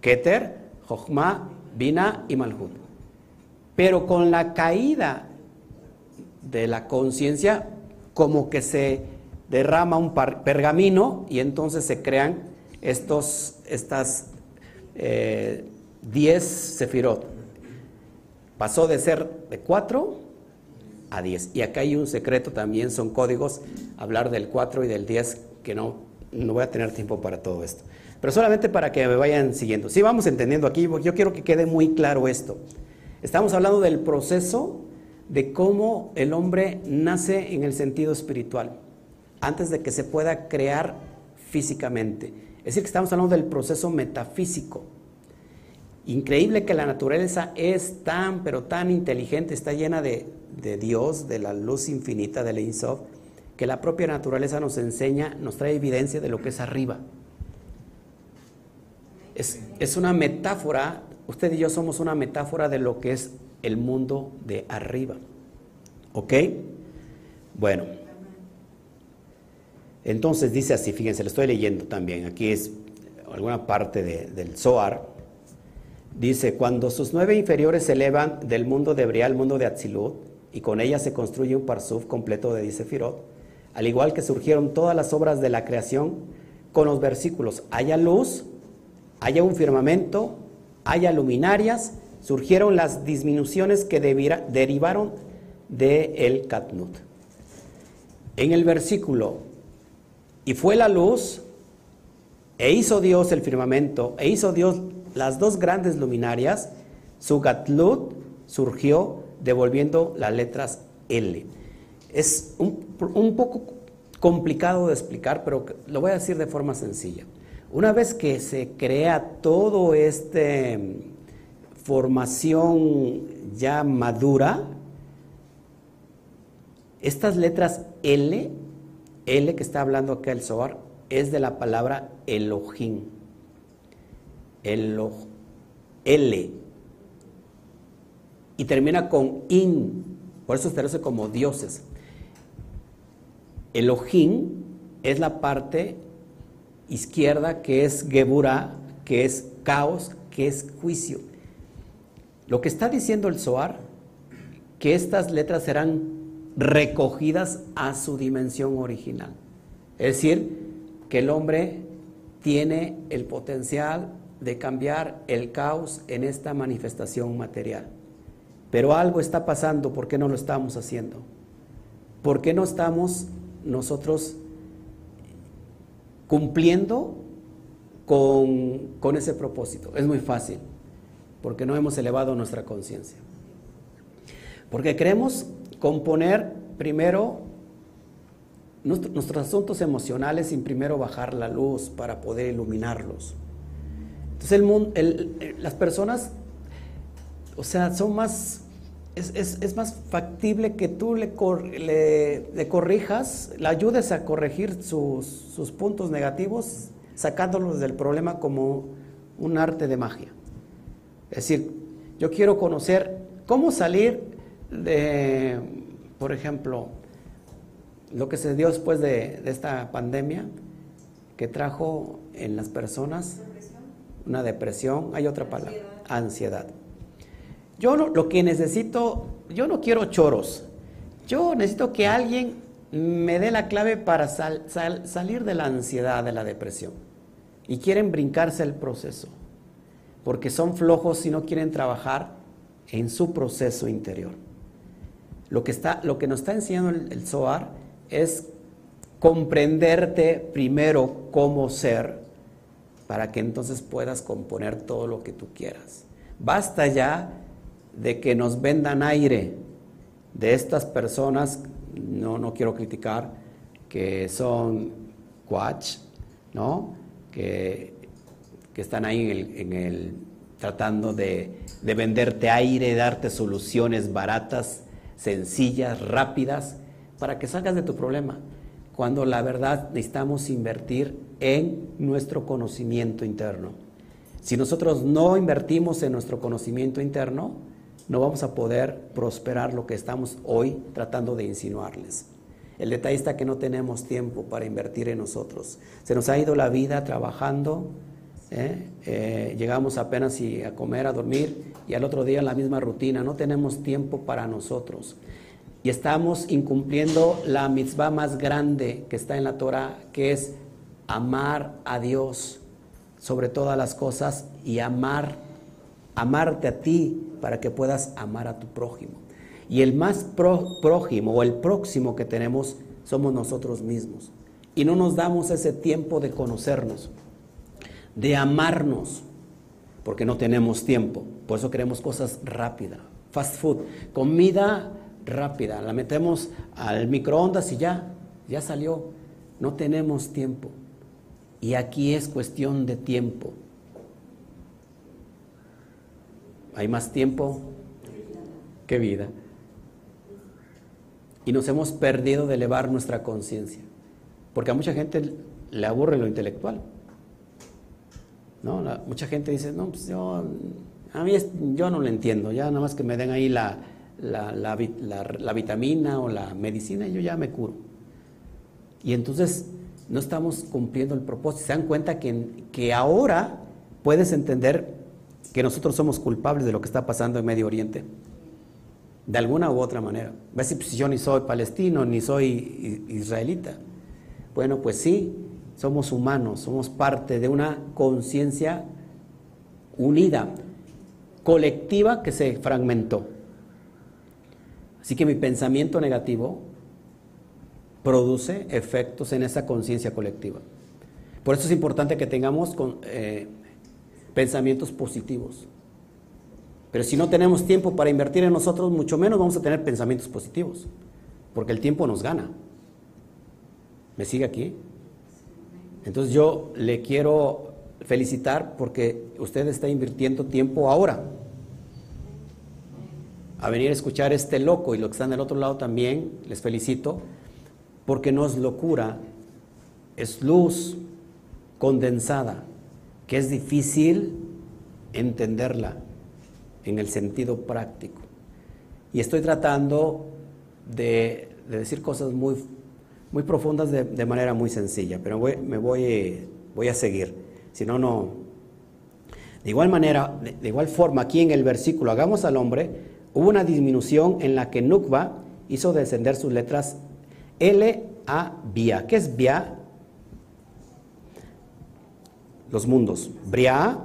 Keter, Jochma, Bina y Malhut. Pero con la caída de la conciencia, como que se derrama un pergamino y entonces se crean estos, estas 10 eh, sefirot. Pasó de ser de 4 a 10. Y acá hay un secreto también, son códigos, hablar del 4 y del 10, que no, no voy a tener tiempo para todo esto. Pero solamente para que me vayan siguiendo. Si vamos entendiendo aquí, yo quiero que quede muy claro esto. Estamos hablando del proceso de cómo el hombre nace en el sentido espiritual, antes de que se pueda crear físicamente. Es decir, que estamos hablando del proceso metafísico. Increíble que la naturaleza es tan, pero tan inteligente, está llena de, Dios, de la luz infinita del Insof, que la propia naturaleza nos enseña, nos trae evidencia de lo que es arriba. Es, es, una metáfora, usted y yo somos una metáfora de lo que es el mundo de arriba. ¿Ok? Bueno. Entonces dice así, fíjense, lo estoy leyendo también, aquí es alguna parte del Zohar. Dice, cuando sus nueve inferiores se elevan del mundo de Bria al mundo de Atzilut, y con ella se construye un parsuf completo de Disefirot, al igual que surgieron todas las obras de la creación, con los versículos, haya luz, haya un firmamento, haya luminarias, surgieron las disminuciones que derivaron del el Katnut. En el versículo, y fue la luz, e hizo Dios el firmamento, e hizo Dios las dos grandes luminarias, su Gatlut surgió devolviendo las letras L. Es un, poco complicado de explicar, pero lo voy a decir de forma sencilla. Una vez que se crea todo este formación ya madura, estas letras L, L que está hablando acá el Zohar, es de la palabra Elohim. Elo, L. Y termina con in, por eso se traduce como dioses. Elohim es la parte izquierda que es Geburah, que es caos, que es juicio. Lo que está diciendo el Zohar, que estas letras serán recogidas a su dimensión original. Es decir, que el hombre tiene el potencial de cambiar el caos en esta manifestación material. Pero algo está pasando, ¿por qué no lo estamos haciendo? ¿Por qué no estamos nosotros cumpliendo con, con ese propósito? Es muy fácil porque no hemos elevado nuestra conciencia. Porque queremos componer primero nuestros asuntos emocionales sin primero bajar la luz para poder iluminarlos. Entonces el mundo, las personas, o sea, son más, es, más factible que tú le, le, corrijas, le ayudes a corregir sus, sus puntos negativos, sacándolos del problema como un arte de magia. Es decir, yo quiero conocer cómo salir de, por ejemplo, lo que se dio después de, esta pandemia que trajo en las personas una depresión, hay otra palabra, ansiedad. Yo lo que necesito, yo no quiero choros, yo necesito que alguien me dé la clave para salir de la ansiedad, de la depresión. Y quieren brincarse el proceso porque son flojos y no quieren trabajar en su proceso interior. Lo que, está, lo que nos está enseñando el, el Zohar es comprenderte primero cómo ser para que entonces puedas componer todo lo que tú quieras. Basta ya de que nos vendan aire de estas personas, no, no quiero criticar, que son quach, ¿no? Que que están ahí en el, tratando de, de venderte aire, darte soluciones baratas, sencillas, rápidas, para que salgas de tu problema. Cuando la verdad necesitamos invertir en nuestro conocimiento interno. Si nosotros no invertimos en nuestro conocimiento interno, no vamos a poder prosperar lo que estamos hoy tratando de insinuarles. El detalle está que no tenemos tiempo para invertir en nosotros. Se nos ha ido la vida trabajando, ¿eh? Eh, llegamos apenas a comer, a dormir y al otro día la misma rutina. No tenemos tiempo para nosotros. Y estamos incumpliendo la mitzvah más grande que está en la Torah, que es amar a Dios sobre todas las cosas y amar, amarte a ti para que puedas amar a tu prójimo. Y el más prójimo o el próximo que tenemos somos nosotros mismos. Y no nos damos ese tiempo de conocernos, de amarnos, porque no tenemos tiempo. Por eso queremos cosas rápidas, fast food, comida rápida, la metemos al microondas y ya, ya salió. No tenemos tiempo. Y aquí es cuestión de tiempo. Hay más tiempo que vida. Y nos hemos perdido de elevar nuestra conciencia. Porque a mucha gente le aburre lo intelectual. ¿No? mucha gente dice, no, pues yo, a mí yo no lo entiendo, ya nada más que me den ahí la, la, vitamina o la medicina yo ya me curo. Y entonces no estamos cumpliendo el propósito. Se dan cuenta que, que ahora puedes entender que nosotros somos culpables de lo que está pasando en Medio Oriente. De alguna u otra manera. ¿Ves pues, yo ni soy palestino, ni soy israelita? Bueno, pues sí, somos humanos, somos parte de una conciencia unida, colectiva que se fragmentó. Así que mi pensamiento negativo produce efectos en esa conciencia colectiva. Por eso es importante que tengamos eh, pensamientos positivos. Pero si no tenemos tiempo para invertir en nosotros, mucho menos vamos a tener pensamientos positivos, porque el tiempo nos gana. ¿Me sigue aquí? Entonces yo le quiero felicitar porque usted está invirtiendo tiempo ahora a venir a escuchar este loco y lo que están del otro lado también, les felicito, porque no es locura, es luz condensada, que es difícil entenderla en el sentido práctico. Y estoy tratando de, decir cosas muy, muy profundas de, manera muy sencilla, pero me voy, voy a seguir, si no, no... De igual manera, de igual forma, aquí en el versículo, hagamos al hombre, hubo una disminución en la que Nukba hizo descender sus letras L a Bia. ¿Qué es Bia? Los mundos. Bria,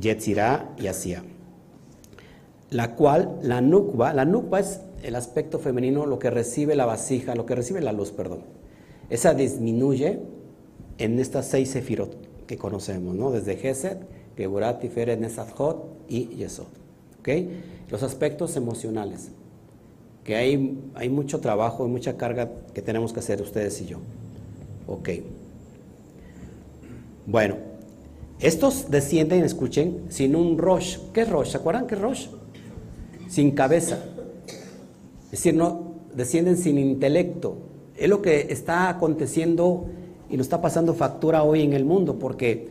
Yetzirah y Asia. La cual, la Nukba, la Nukba es el aspecto femenino, lo que recibe la vasija, lo que recibe la luz, perdón. Esa disminuye en estas seis sefirot que conocemos, ¿no? Desde Gesed, Geburat, Tiferet, Nesathot y Yesod. Los aspectos emocionales, que hay, hay mucho trabajo y mucha carga que tenemos que hacer ustedes y yo. Ok. Bueno, estos descienden, escuchen, sin un Rosh. ¿Qué es Rosh? ¿Se acuerdan qué es Rosh? Sin cabeza. Es decir, no, descienden sin intelecto. Es lo que está aconteciendo y nos está pasando factura hoy en el mundo, porque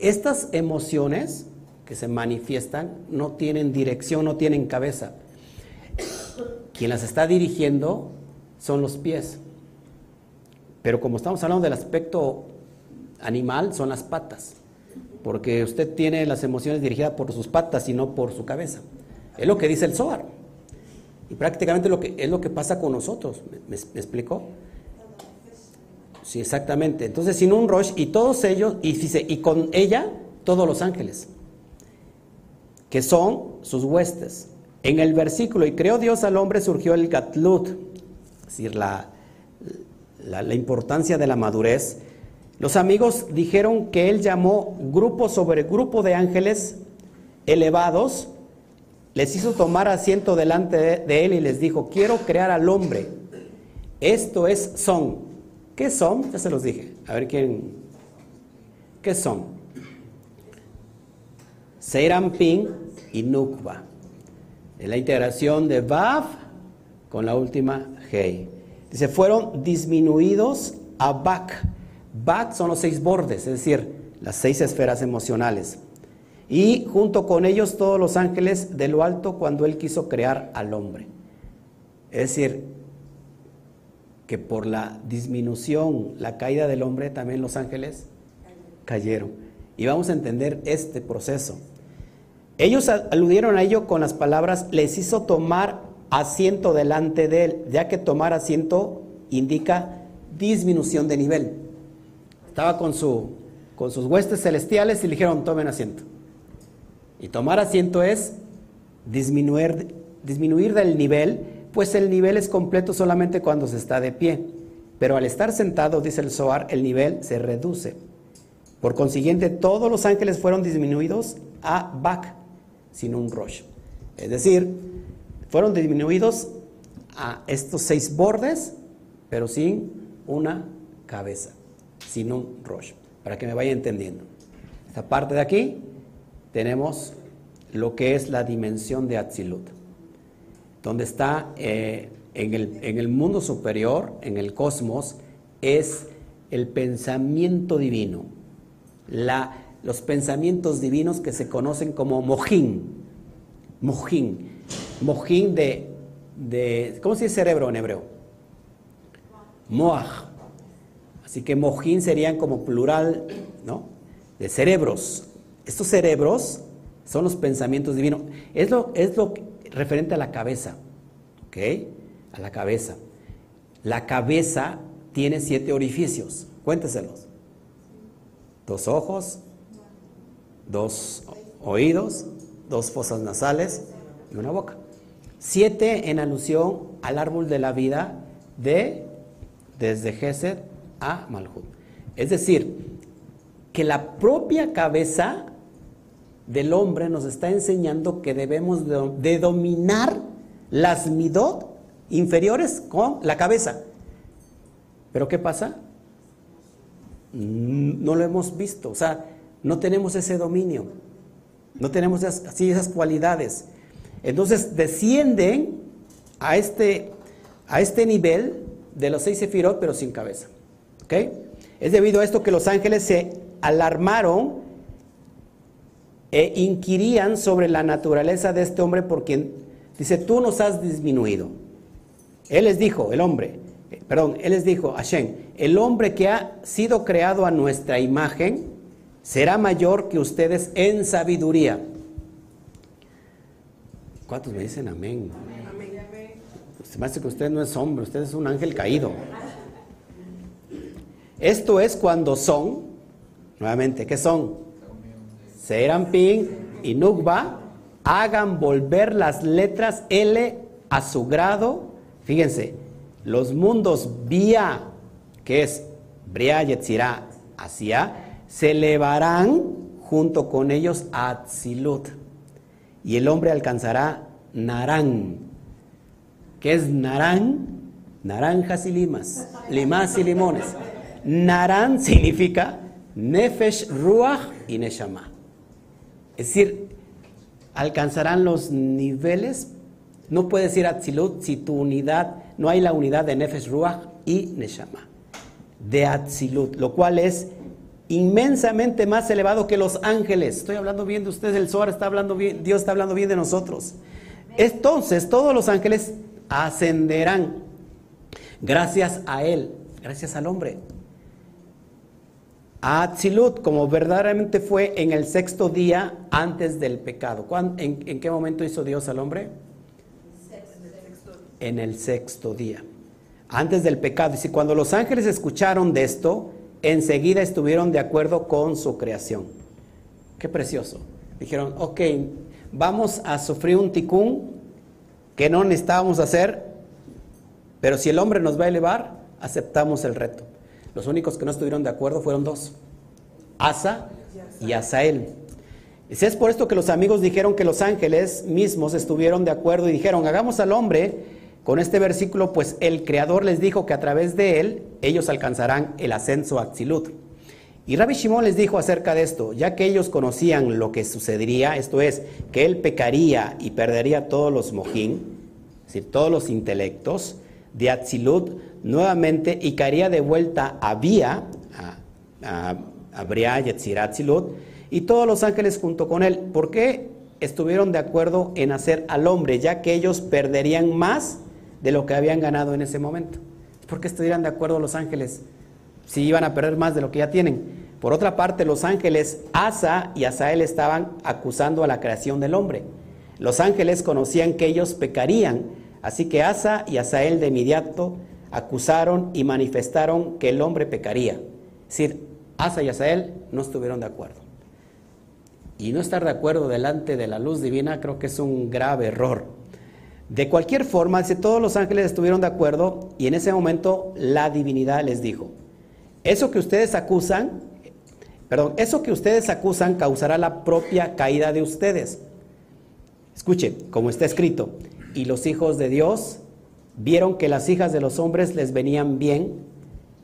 estas emociones que se manifiestan no tienen dirección, no tienen cabeza. Quien las está dirigiendo son los pies. Pero como estamos hablando del aspecto animal, son las patas. Porque usted tiene las emociones dirigidas por sus patas y no por su cabeza. Es lo que dice el Zohar. Y prácticamente lo que, es lo que pasa con nosotros. ¿Me, explico? Sí, exactamente. Entonces, sin un Rosh y todos ellos, y, y con ella, todos los ángeles que son sus huestes. En el versículo, y creó Dios al hombre, surgió el gatlut, es decir, la, la, importancia de la madurez. Los amigos dijeron que él llamó grupo sobre grupo de ángeles elevados, les hizo tomar asiento delante de, él y les dijo, quiero crear al hombre. Esto es son. ¿Qué son? Ya se los dije. A ver quién. ¿Qué son? Ping y Nukba. Es la integración de Vav con la última Hei. Dice, fueron disminuidos a Bak. Bak son los seis bordes, es decir, las seis esferas emocionales. Y junto con ellos todos los ángeles de lo alto cuando él quiso crear al hombre. Es decir, que por la disminución, la caída del hombre, también los ángeles cayeron. Y vamos a entender este proceso. Ellos aludieron a ello con las palabras, les hizo tomar asiento delante de él, ya que tomar asiento indica disminución de nivel. Estaba con, su, con sus huestes celestiales y le dijeron, tomen asiento. Y tomar asiento es disminuir, disminuir del nivel, pues el nivel es completo solamente cuando se está de pie. Pero al estar sentado, dice el Zohar, el nivel se reduce. Por consiguiente, todos los ángeles fueron disminuidos a Bak, sin un Rosh. Es decir, fueron disminuidos a estos seis bordes, pero sin una cabeza, sin un Rosh. Para que me vaya entendiendo. Esta parte de aquí tenemos lo que es la dimensión de Atzilut, donde está eh, en, el, en el mundo superior, en el cosmos, es el pensamiento divino, la, los pensamientos divinos que se conocen como mojín, mojín, mojín de, de, ¿cómo se dice cerebro en hebreo? Moaj. Así que mojín serían como plural, ¿no? De cerebros. Estos cerebros son los pensamientos divinos. Es lo, es lo referente a la cabeza, ¿ok? A la cabeza. La cabeza tiene siete orificios. Cuénteselos. Dos ojos, dos oídos, dos fosas nasales y una boca. Siete en alusión al árbol de la vida de desde Gesed a Malhut. Es decir, que la propia cabeza del hombre nos está enseñando que debemos de, dominar las midot inferiores con la cabeza. Pero ¿qué pasa? No lo hemos visto, o sea, no tenemos ese dominio, no tenemos así esas cualidades. Entonces descienden a este, a este nivel de los seis sefirot, pero sin cabeza. ¿Ok? Es debido a esto que los ángeles se alarmaron e inquirían sobre la naturaleza de este hombre por quien dice, tú nos has disminuido. Él les dijo, el hombre, eh, perdón, él les dijo, Hashem, el hombre que ha sido creado a nuestra imagen será mayor que ustedes en sabiduría. ¿Cuántos me dicen amén? Se me hace que usted no es hombre, usted es un ángel caído. Esto es cuando son, nuevamente, ¿qué son? Serampin y Nukba hagan volver las letras L a su grado. Fíjense, los mundos vía, que es Bria, Yetzirah, hacia, se elevarán junto con ellos a Atzilut. Y el hombre alcanzará Narán. ¿Qué es Narán? Naranjas y limas, limas y limones. Narán significa Nefesh, Ruach y Neshama. Es decir, alcanzarán los niveles. No puedes ir a Atzilut si tu unidad, no hay la unidad de Nefesh Ruach y Neshama. De Atzilut, lo cual es inmensamente más elevado que los ángeles. Estoy hablando bien de ustedes, el Zohar está hablando bien, Dios está hablando bien de nosotros. Entonces, todos los ángeles ascenderán gracias a Él, gracias al hombre a Atzilut, como verdaderamente fue en el sexto día antes del pecado. En, qué momento hizo Dios al hombre? En el sexto día, antes del pecado. Y si cuando los ángeles escucharon de esto, enseguida estuvieron de acuerdo con su creación. Qué precioso. Dijeron, ok, vamos a sufrir un ticún que no necesitábamos hacer, pero si el hombre nos va a elevar, aceptamos el reto. Los únicos que no estuvieron de acuerdo fueron dos, Asa y Asael. Y es por esto que los amigos dijeron que los ángeles mismos estuvieron de acuerdo y dijeron, hagamos al hombre con este versículo, pues el Creador les dijo que a través de él ellos alcanzarán el ascenso a Tzilut. Y Rabbi Shimon les dijo acerca de esto, ya que ellos conocían lo que sucedería, esto es, que él pecaría y perdería todos los mojín, es decir, todos los intelectos de Atzilut, nuevamente y caería de vuelta a Vía, a, a, Bria, y todos los ángeles junto con él. ¿Por qué estuvieron de acuerdo en hacer al hombre? Ya que ellos perderían más de lo que habían ganado en ese momento. ¿Por qué estuvieran de acuerdo los ángeles si iban a perder más de lo que ya tienen? Por otra parte, los ángeles Asa y Asael estaban acusando a la creación del hombre. Los ángeles conocían que ellos pecarían Así que Asa y Asael de inmediato acusaron y manifestaron que el hombre pecaría. Es decir, Asa y Asael no estuvieron de acuerdo. Y no estar de acuerdo delante de la luz divina creo que es un grave error. De cualquier forma, si todos los ángeles estuvieron de acuerdo y en ese momento la divinidad les dijo, eso que ustedes acusan, perdón, eso que ustedes acusan causará la propia caída de ustedes. Escuche, como está escrito, y los hijos de Dios vieron que las hijas de los hombres les venían bien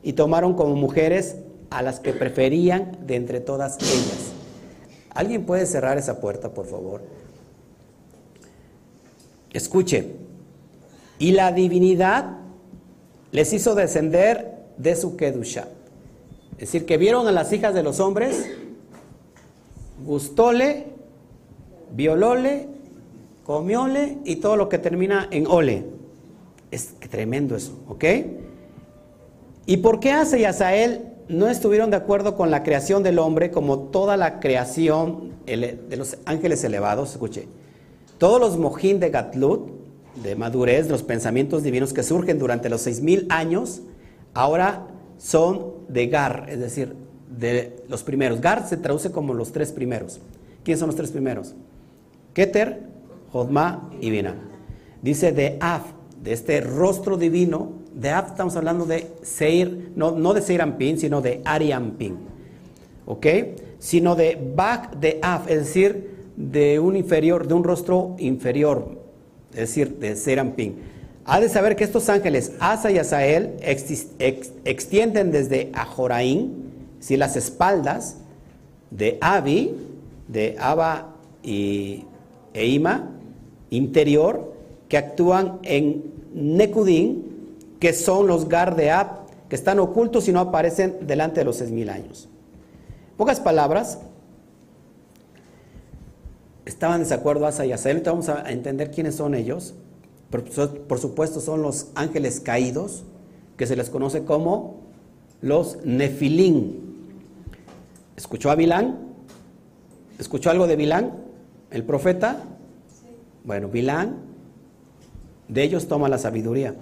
y tomaron como mujeres a las que preferían de entre todas ellas. ¿Alguien puede cerrar esa puerta, por favor? Escuche, y la divinidad les hizo descender de su kedusha. Es decir, que vieron a las hijas de los hombres, gustóle, violóle, comióle y todo lo que termina en ole. Es tremendo eso, ¿ok? ¿Y por qué Asa y no estuvieron de acuerdo con la creación del hombre como toda la creación de los ángeles elevados? Escuche, todos los mojín de Gatlut, de madurez, los pensamientos divinos que surgen durante los seis mil años, ahora son de Gar, es decir, de los primeros. Gar se traduce como los tres primeros. ¿Quiénes son los tres primeros? Keter, Jodma y Binah. Dice de Af, de este rostro divino. De Af estamos hablando de Seir, no, no de Seir Ampin, sino de Ariampin. ¿Ok? Sino de Bak de Af, es decir, de un inferior, de un rostro inferior, es decir, de Serampín. Ha de saber que estos ángeles, Asa y Asael, extienden desde Ajoraín, si las espaldas de Abi, de Aba y Eima, interior, que actúan en Nekudín, que son los Gar de Ab, que están ocultos y no aparecen delante de los seis mil años. pocas palabras, estaban en desacuerdo Asa y Asael. Ahorita vamos a entender quiénes son ellos. Por, supuesto son los ángeles caídos, que se les conoce como los Nefilín. ¿Escuchó a Bilán? ¿Escuchó algo de Bilán? ¿El profeta? Bueno, Bilán, de ellos toma la sabiduría.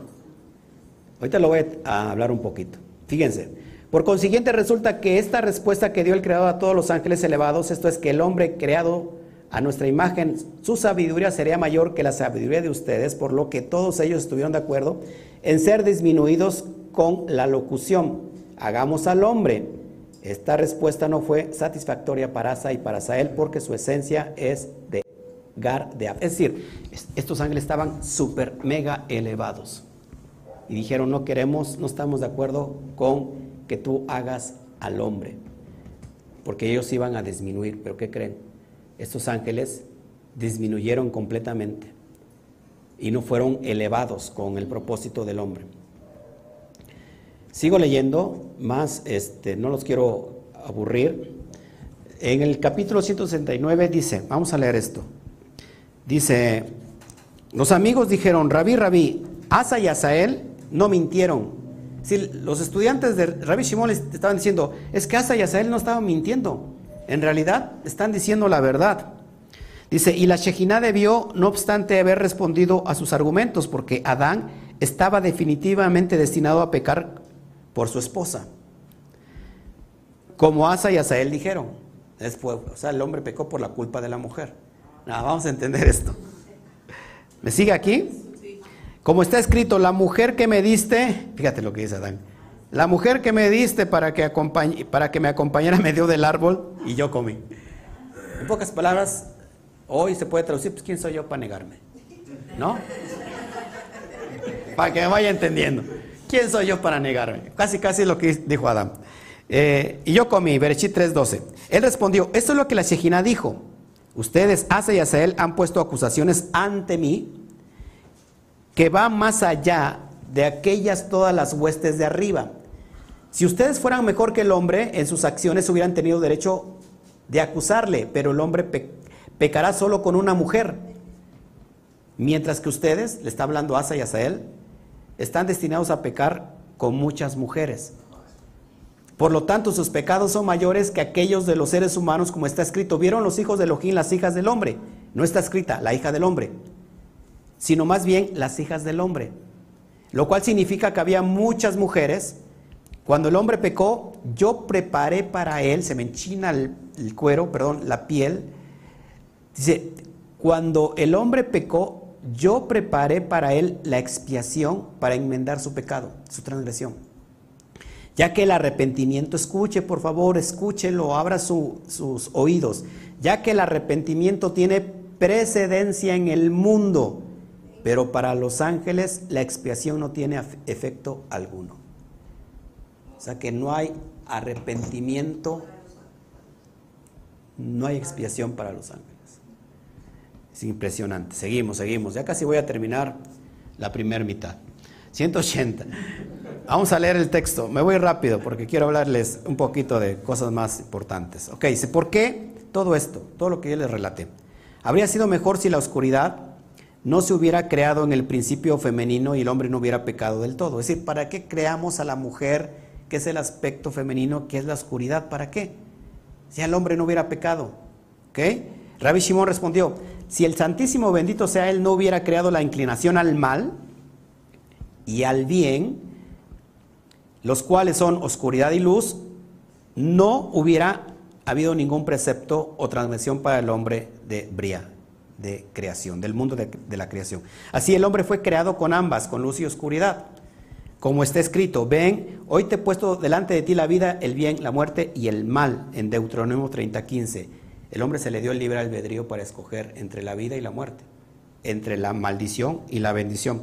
Ahorita lo voy a hablar un poquito. Fíjense. Por consiguiente, resulta que esta respuesta que dio el Creador a todos los ángeles elevados, esto es que el hombre creado a nuestra imagen, su sabiduría sería mayor que la sabiduría de ustedes, por lo que todos ellos estuvieron de acuerdo en ser disminuidos con la locución. Hagamos al hombre. Esta respuesta no fue satisfactoria para Asa y para Sael porque su esencia es de Gar de Es decir, estos ángeles estaban súper mega elevados. Y dijeron, no queremos, no estamos de acuerdo con que tú hagas al hombre. Porque ellos iban a disminuir. Pero ¿qué creen? Estos ángeles disminuyeron completamente y no fueron elevados con el propósito del hombre. Sigo leyendo, más este, no los quiero aburrir. En el capítulo 169 dice, vamos a leer esto. Dice, los amigos dijeron, Rabí, Rabí, Asa y Asael no mintieron. Si los estudiantes de Rabí Shimon estaban diciendo, es que Asa y Asael no estaban mintiendo. En realidad están diciendo la verdad. Dice, y la Shejina debió, no obstante, haber respondido a sus argumentos, porque Adán estaba definitivamente destinado a pecar por su esposa. Como Asa y Asael dijeron. Después, o sea, el hombre pecó por la culpa de la mujer. Nada, vamos a entender esto. ¿Me sigue aquí? Como está escrito, la mujer que me diste, fíjate lo que dice Adán, la mujer que me diste para que, para que me acompañara me dio del árbol y yo comí. En pocas palabras, hoy se puede traducir, pues ¿quién soy yo para negarme? ¿No? Para que me vaya entendiendo. ¿Quién soy yo para negarme? Casi, casi lo que dijo Adán. Eh, y yo comí, Berechit 3.12. Él respondió, esto es lo que la Shejina dijo. Ustedes, Asa y Asael, han puesto acusaciones ante mí que van más allá de aquellas todas las huestes de arriba. Si ustedes fueran mejor que el hombre, en sus acciones hubieran tenido derecho de acusarle, pero el hombre pecará solo con una mujer. Mientras que ustedes, le está hablando Asa y Asael, están destinados a pecar con muchas mujeres. Por lo tanto, sus pecados son mayores que aquellos de los seres humanos, como está escrito. ¿Vieron los hijos de Elohim las hijas del hombre? No está escrita, la hija del hombre. sino más bien las hijas del hombre. Lo cual significa que había muchas mujeres. Cuando el hombre pecó, yo preparé para él, se me enchina el, cuero, perdón, la piel. Dice, cuando el hombre pecó, yo preparé para él la expiación para enmendar su pecado, su transgresión. Ya que el arrepentimiento, escuche por favor, escúchelo, abra sus oídos. Ya que el arrepentimiento tiene precedencia en el mundo, pero para los ángeles la expiación no tiene efecto alguno. Sea que no hay arrepentimiento, no hay expiación para los ángeles. Es impresionante. Seguimos, seguimos. Ya casi voy a terminar la primera mitad. 180. Vamos a leer el texto. Me voy rápido porque quiero hablarles un poquito de cosas más importantes. Ok, dice, ¿por qué todo esto? Todo lo que yo les relaté. Habría sido mejor si la oscuridad no se hubiera creado en el principio femenino y el hombre no hubiera pecado del todo. Es decir, ¿para qué creamos a la mujer, que es el aspecto femenino, que es la oscuridad? ¿Para qué? Si el hombre no hubiera pecado. ¿Ok? Rabbi Shimon respondió, si el Santísimo bendito sea Él no hubiera creado la inclinación al mal y al bien, los cuales son oscuridad y luz, no hubiera habido ningún precepto o transmisión para el hombre de Bria, de creación, del mundo de, de, la creación. Así el hombre fue creado con ambas, con luz y oscuridad. Como está escrito, ven, hoy te he puesto delante de ti la vida, el bien, la muerte y el mal, en Deuteronomio 30, 15. El hombre se le dio el libre albedrío para escoger entre la vida y la muerte, entre la maldición y la bendición.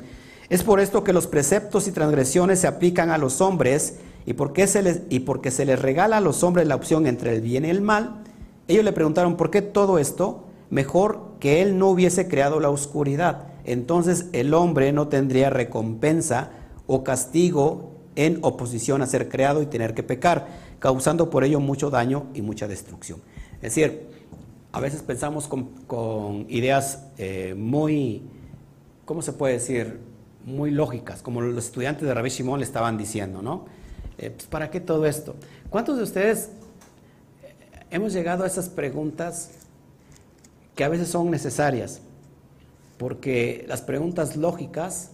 Es por esto que los preceptos y transgresiones se aplican a los hombres y porque se les, y porque se les regala a los hombres la opción entre el bien y el mal. Ellos le preguntaron, ¿por qué todo esto? Mejor que él no hubiese creado la oscuridad. Entonces el hombre no tendría recompensa o castigo en oposición a ser creado y tener que pecar, causando por ello mucho daño y mucha destrucción. Es decir, a veces pensamos con, ideas eh, muy, ¿cómo se puede decir? Muy lógicas, como los estudiantes de Rabbi Shimon le estaban diciendo, ¿no? Eh, pues, ¿Para qué todo esto? ¿Cuántos de ustedes eh, hemos llegado a esas preguntas que a veces son necesarias? Porque las preguntas lógicas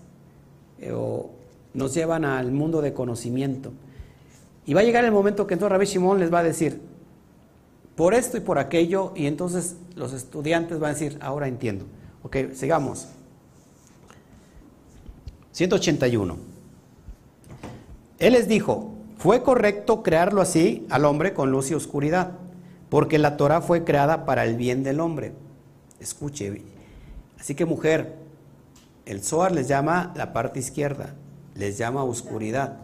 nos llevan al mundo de conocimiento. Y va a llegar el momento que entonces Rabbi Shimon les va a decir, por esto y por aquello, y entonces los estudiantes van a decir, ahora entiendo. Ok, sigamos. 181. Él les dijo, fue correcto crearlo así al hombre con luz y oscuridad, porque la Torah fue creada para el bien del hombre. Escuche, así que mujer, el Zohar les llama la parte izquierda, les llama oscuridad,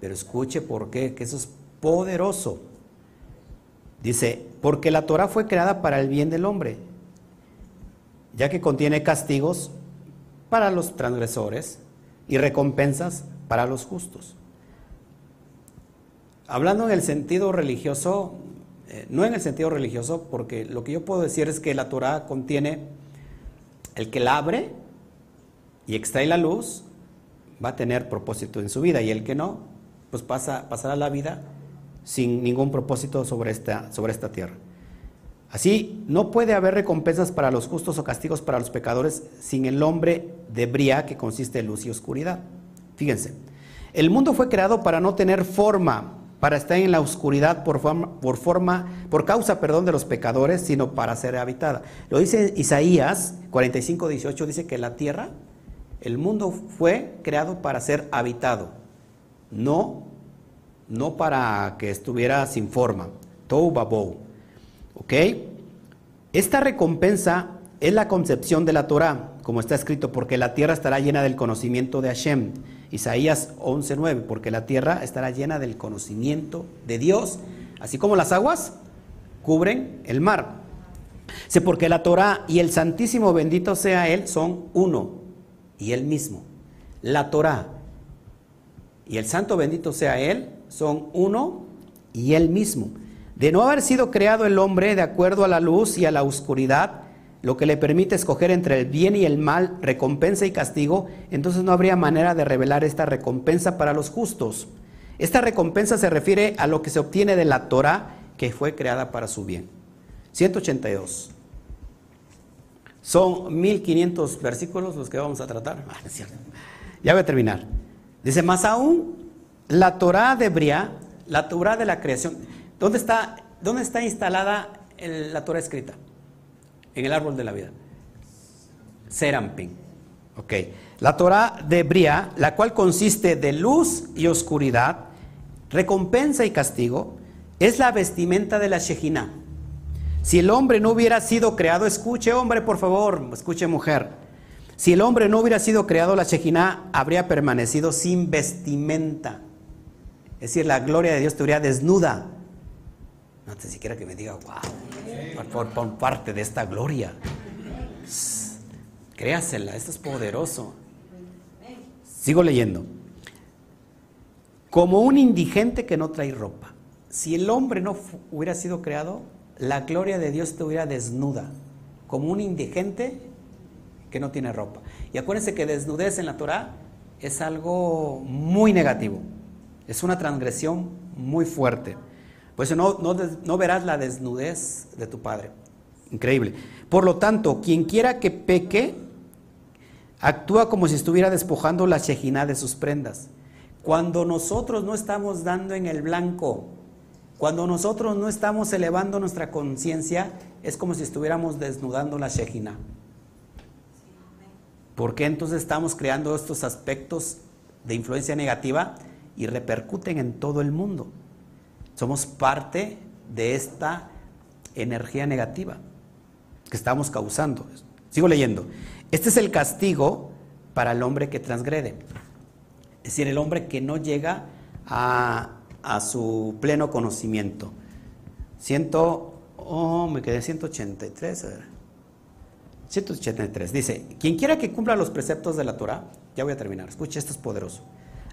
pero escuche por qué, que eso es poderoso. Dice, porque la Torah fue creada para el bien del hombre, ya que contiene castigos para los transgresores y recompensas para los justos. Hablando en el sentido religioso, eh, no en el sentido religioso, porque lo que yo puedo decir es que la Torah contiene el que la abre y extrae la luz, va a tener propósito en su vida, y el que no, pues pasa, pasará la vida sin ningún propósito sobre esta, sobre esta tierra. Así, no puede haber recompensas para los justos o castigos para los pecadores sin el hombre de bría que consiste en luz y oscuridad. Fíjense, el mundo fue creado para no tener forma, para estar en la oscuridad por forma, por, forma, por causa, perdón, de los pecadores, sino para ser habitada. Lo dice Isaías 45, 18, dice que la tierra, el mundo fue creado para ser habitado, no no para que estuviera sin forma. Tou babou. ¿Ok? Esta recompensa es la concepción de la Torah, como está escrito, porque la tierra estará llena del conocimiento de Hashem. Isaías 11:9, porque la tierra estará llena del conocimiento de Dios, así como las aguas cubren el mar. Sé porque la Torah y el Santísimo bendito sea Él son uno y Él mismo. La Torah y el Santo bendito sea Él son uno y Él mismo. De no haber sido creado el hombre de acuerdo a la luz y a la oscuridad, lo que le permite escoger entre el bien y el mal, recompensa y castigo, entonces no habría manera de revelar esta recompensa para los justos. Esta recompensa se refiere a lo que se obtiene de la Torah que fue creada para su bien. 182. Son 1500 versículos los que vamos a tratar. Ah, es cierto. Ya voy a terminar. Dice, más aún, la Torah de Bria, la Torah de la creación. ¿Dónde está, dónde está instalada la Torah escrita? En el árbol de la vida. Serampin. Ok. La Torah de Bria, la cual consiste de luz y oscuridad, recompensa y castigo, es la vestimenta de la Shejina. Si el hombre no hubiera sido creado, escuche hombre por favor, escuche mujer. Si el hombre no hubiera sido creado, la Shejina habría permanecido sin vestimenta. Es decir, la gloria de Dios te habría desnuda. No te siquiera que me diga, wow, por, por parte de esta gloria. Créasela, esto es poderoso. Sigo leyendo. Como un indigente que no trae ropa. Si el hombre no hubiera sido creado, la gloria de Dios te hubiera desnuda. Como un indigente que no tiene ropa. Y acuérdense que desnudez en la Torah es algo muy negativo. Es una transgresión muy fuerte. Por eso no, no verás la desnudez de tu padre. Increíble. Por lo tanto, quien quiera que peque, actúa como si estuviera despojando la Shejina de sus prendas. Cuando nosotros no estamos dando en el blanco, cuando nosotros no estamos elevando nuestra conciencia, es como si estuviéramos desnudando la Shejina. ¿Por qué entonces estamos creando estos aspectos de influencia negativa y repercuten en todo el mundo? Somos parte de esta energía negativa que estamos causando. Sigo leyendo. Este es el castigo para el hombre que transgrede. Es decir, el hombre que no llega a, su pleno conocimiento. Ciento, oh, me quedé 183, a ver. 183. Dice, quien quiera que cumpla los preceptos de la Torah, ya voy a terminar, escuche, esto es poderoso.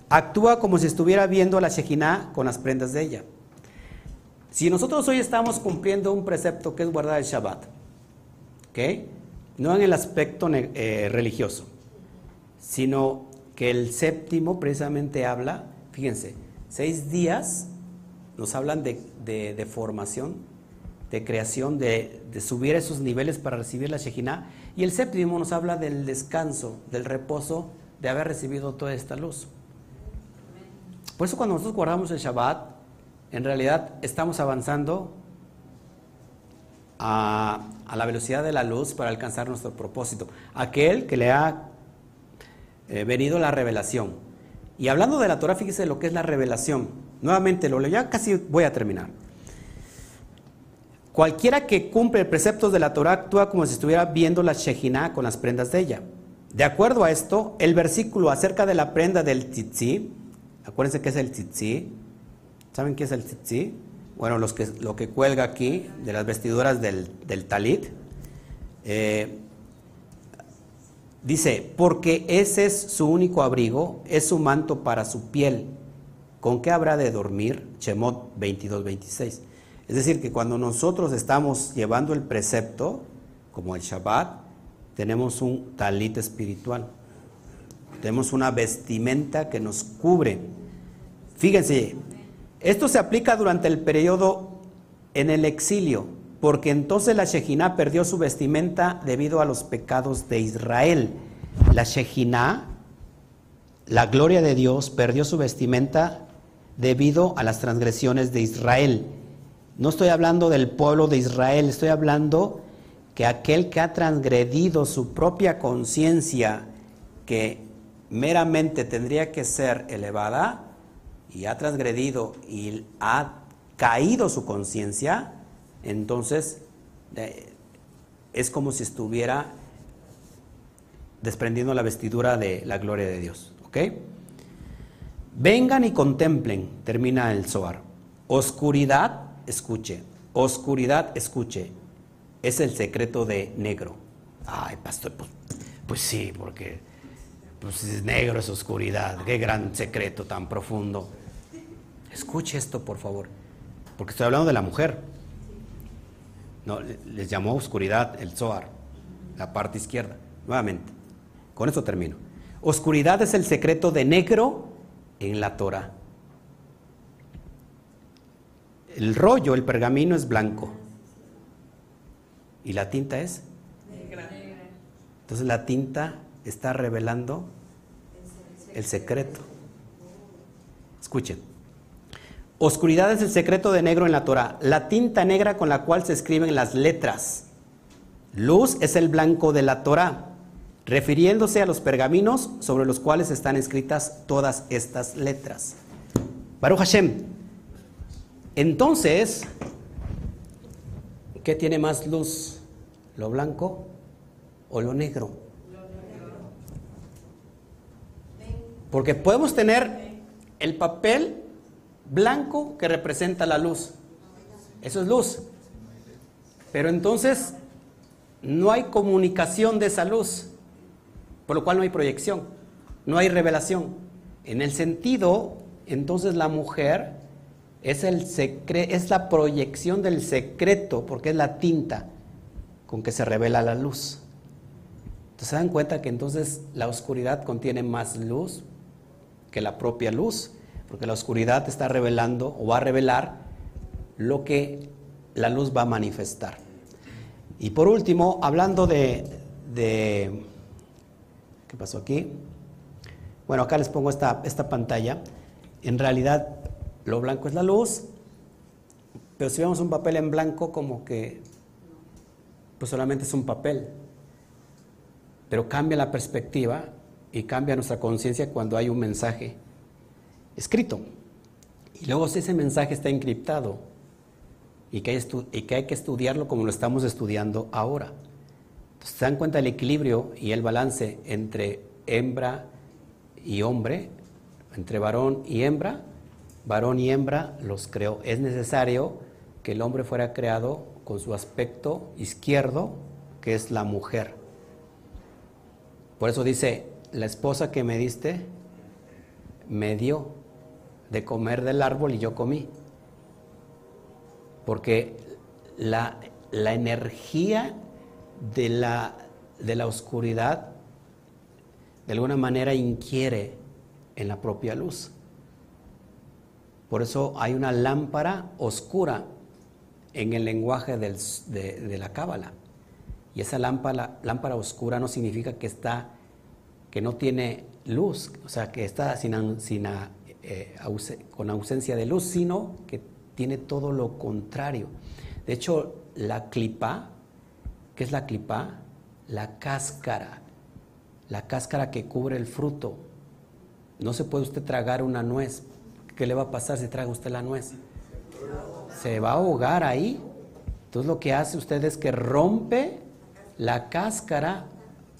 Actúa como si estuviera viendo la Shejina con las prendas de ella. Si nosotros hoy estamos cumpliendo un precepto que es guardar el Shabbat, ¿ok? No en el aspecto eh, religioso, sino que el séptimo precisamente habla, fíjense, seis días nos hablan de, formación, de creación, de, subir esos niveles para recibir la Shejina, y el séptimo nos habla del descanso, del reposo de haber recibido toda esta luz. Por eso cuando nosotros guardamos el Shabbat, en realidad estamos avanzando a, la velocidad de la luz para alcanzar nuestro propósito. Aquel que le ha eh, venido la revelación. Y hablando de la Torah, fíjese lo que es la revelación. Nuevamente lo leo, ya casi voy a terminar. Cualquiera que cumple preceptos de la Torah actúa como si estuviera viendo la Shejina con las prendas de ella. De acuerdo a esto, el versículo acerca de la prenda del tzitzi, acuérdense que es el tzitzi, ¿saben qué es el tzitzi? Bueno, los que, lo que cuelga aquí de las vestiduras del, del talit, eh, Dice, porque ese es su único abrigo, es su manto para su piel. ¿Con qué habrá de dormir? Shemot 22, 26. Es decir, que cuando nosotros estamos llevando el precepto, como el Shabbat, tenemos un talit espiritual. Tenemos una vestimenta que nos cubre. Fíjense, esto se aplica durante el periodo en el exilio porque entonces la Shejina perdió su vestimenta debido a los pecados de Israel. La Shejina, la gloria de Dios, perdió su vestimenta debido a las transgresiones de Israel. No estoy hablando del pueblo de Israel, estoy hablando que aquel que ha transgredido su propia conciencia, que meramente tendría que ser elevada, y ha transgredido y ha caído su conciencia, entonces es como si estuviera desprendiendo la vestidura de la gloria de Dios. ¿Ok? Vengan y contemplen, termina el Zohar. Oscuridad, escuche. Oscuridad, escuche. Es el secreto de negro. Ay, pastor, pues, pues sí, porque pues es negro, es oscuridad. Qué gran secreto tan profundo. Escuche esto, por favor. Porque estoy hablando de la mujer. No, les llamó oscuridad el Zohar, la parte izquierda. Nuevamente, con eso termino. Oscuridad es el secreto de negro en la Torah. El rollo, el pergamino es blanco. ¿Y la tinta es? Negra. Entonces la tinta está revelando el secreto. Escuchen. Oscuridad es el secreto de negro en la Torah, la tinta negra con la cual se escriben las letras. Luz es el blanco de la Torah, refiriéndose a los pergaminos sobre los cuales están escritas todas estas letras. Baruch Hashem. Entonces, ¿qué tiene más luz? ¿Lo blanco o lo negro? Porque podemos tener el papel blanco que representa la luz. Eso es luz. Pero entonces no hay comunicación de esa luz, por lo cual no hay proyección, no hay revelación. En el sentido, entonces la mujer es, el es la proyección del secreto, porque es la tinta con que se revela la luz. Entonces se dan cuenta que entonces la oscuridad contiene más luz que la propia luz, porque la oscuridad está revelando o va a revelar lo que la luz va a manifestar. Y por último, hablando de, de ¿qué pasó aquí? Bueno, acá les pongo esta, esta pantalla. En realidad, lo blanco es la luz, pero si vemos un papel en blanco, como que pues solamente es un papel. Pero cambia la perspectiva y cambia nuestra conciencia cuando hay un mensaje escrito. Y luego si ese mensaje está encriptado y que, hay y que hay que estudiarlo como lo estamos estudiando ahora. Se dan cuenta del equilibrio y el balance entre hembra y hombre, entre varón y hembra. Varón y hembra los creó. Es necesario que el hombre fuera creado con su aspecto izquierdo, que es la mujer. Por eso dice, la esposa que me diste me dio de comer del árbol y yo comí. Porque la, energía de la, de la oscuridad de alguna manera inquiere en la propia luz. Por eso hay una lámpara oscura en el lenguaje de, de, la cábala. Y esa lámpara, lámpara oscura no significa que está, que no tiene luz, o sea, que está sin, sin, eh, con ausencia de luz, sino que tiene todo lo contrario. De hecho, la clipa, ¿qué es la clipa? La cáscara, la cáscara que cubre el fruto. No se puede usted tragar una nuez. ¿Qué le va a pasar si traga usted la nuez? Se va a ahogar ahí. Entonces lo que hace usted es que rompe la cáscara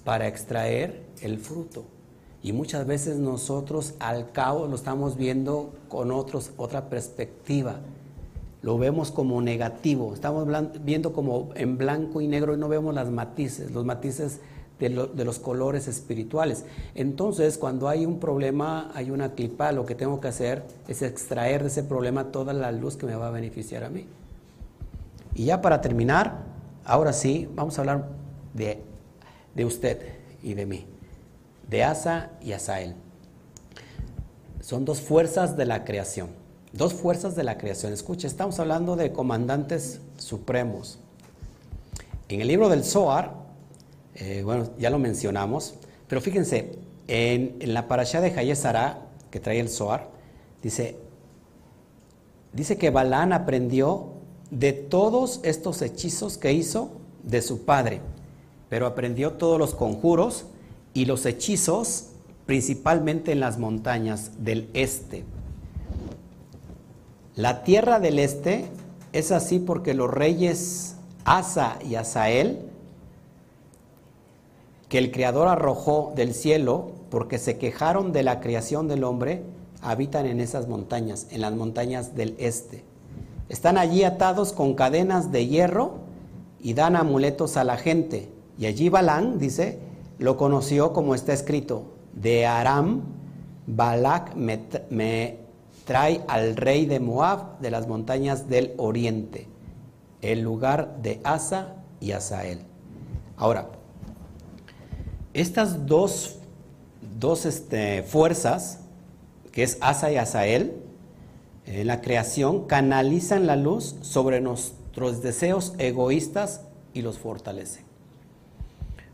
para extraer el fruto. Y muchas veces nosotros al cabo lo estamos viendo con otros, otra perspectiva. Lo vemos como negativo. Estamos viendo como en blanco y negro y no vemos las matices, los matices de, los colores espirituales. Entonces, cuando hay un problema, hay una clipa, lo que tengo que hacer es extraer de ese problema toda la luz que me va a beneficiar a mí. Y ya para terminar, ahora sí, vamos a hablar de, de usted y de mí de Asa y Asael. Son dos fuerzas de la creación. Dos fuerzas de la creación. Escucha, estamos hablando de comandantes supremos. En el libro del Zohar, eh, bueno, ya lo mencionamos, pero fíjense, en, la parasha de Hayesara, que trae el Zohar, dice, dice que Balán aprendió de todos estos hechizos que hizo de su padre, pero aprendió todos los conjuros y los hechizos principalmente en las montañas del este. La tierra del este es así porque los reyes Asa y Asael, que el Creador arrojó del cielo porque se quejaron de la creación del hombre, habitan en esas montañas, en las montañas del este. Están allí atados con cadenas de hierro y dan amuletos a la gente. Y allí Balán, dice, lo conoció como está escrito, de Aram, Balak me, trae al rey de Moab de las montañas del oriente, el lugar de Asa y Asael. Ahora, estas dos, dos este, fuerzas, que es Asa y Asael, en la creación, canalizan la luz sobre nuestros deseos egoístas y los fortalecen.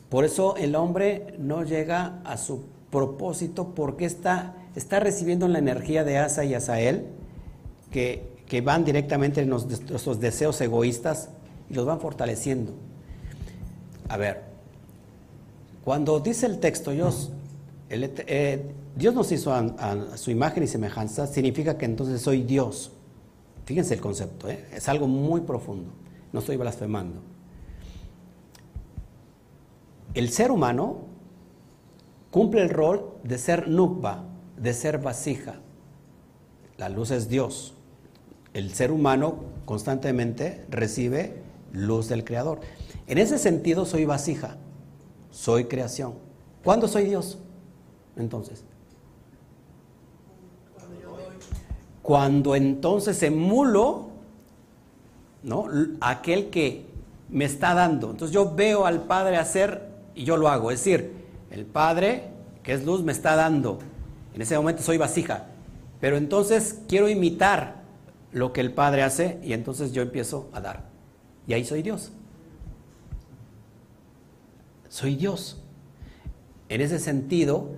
Por eso el hombre no llega a su propósito porque está, está recibiendo la energía de Asa y Asael que, que van directamente en nuestros deseos egoístas y los van fortaleciendo. A ver, cuando dice el texto, Dios, eh, Dios nos hizo a, su imagen y semejanza, significa que entonces soy Dios. Fíjense el concepto, ¿eh? es algo muy profundo, no estoy blasfemando. El ser humano cumple el rol de ser nukba, de ser vasija. La luz es Dios. El ser humano constantemente recibe luz del Creador. En ese sentido soy vasija, soy creación. ¿Cuándo soy Dios? Entonces. Cuando entonces emulo, ¿no? Aquel que me está dando. Entonces yo veo al Padre hacer y yo lo hago. Es decir, el Padre, que es luz, me está dando. En ese momento soy vasija. Pero entonces quiero imitar lo que el Padre hace y entonces yo empiezo a dar. Y ahí soy Dios. Soy Dios. En ese sentido,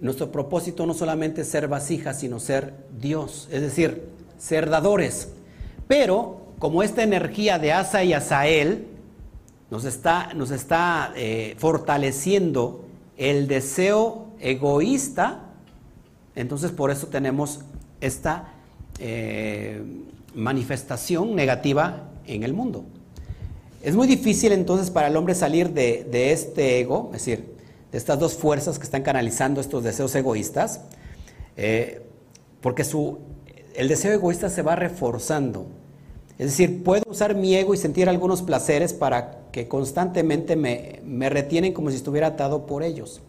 nuestro propósito no solamente es ser vasija, sino ser Dios, es decir, ser dadores. Pero como esta energía de Asa y Asael nos está, nos está eh, fortaleciendo el deseo egoísta, entonces por eso tenemos esta eh, manifestación negativa en el mundo. Es muy difícil entonces para el hombre salir de, este ego, es decir, de estas dos fuerzas que están canalizando estos deseos egoístas, eh, porque su, el deseo egoísta se va reforzando. Es decir, puedo usar mi ego y sentir algunos placeres para que constantemente me, me retienen como si estuviera atado por ellos.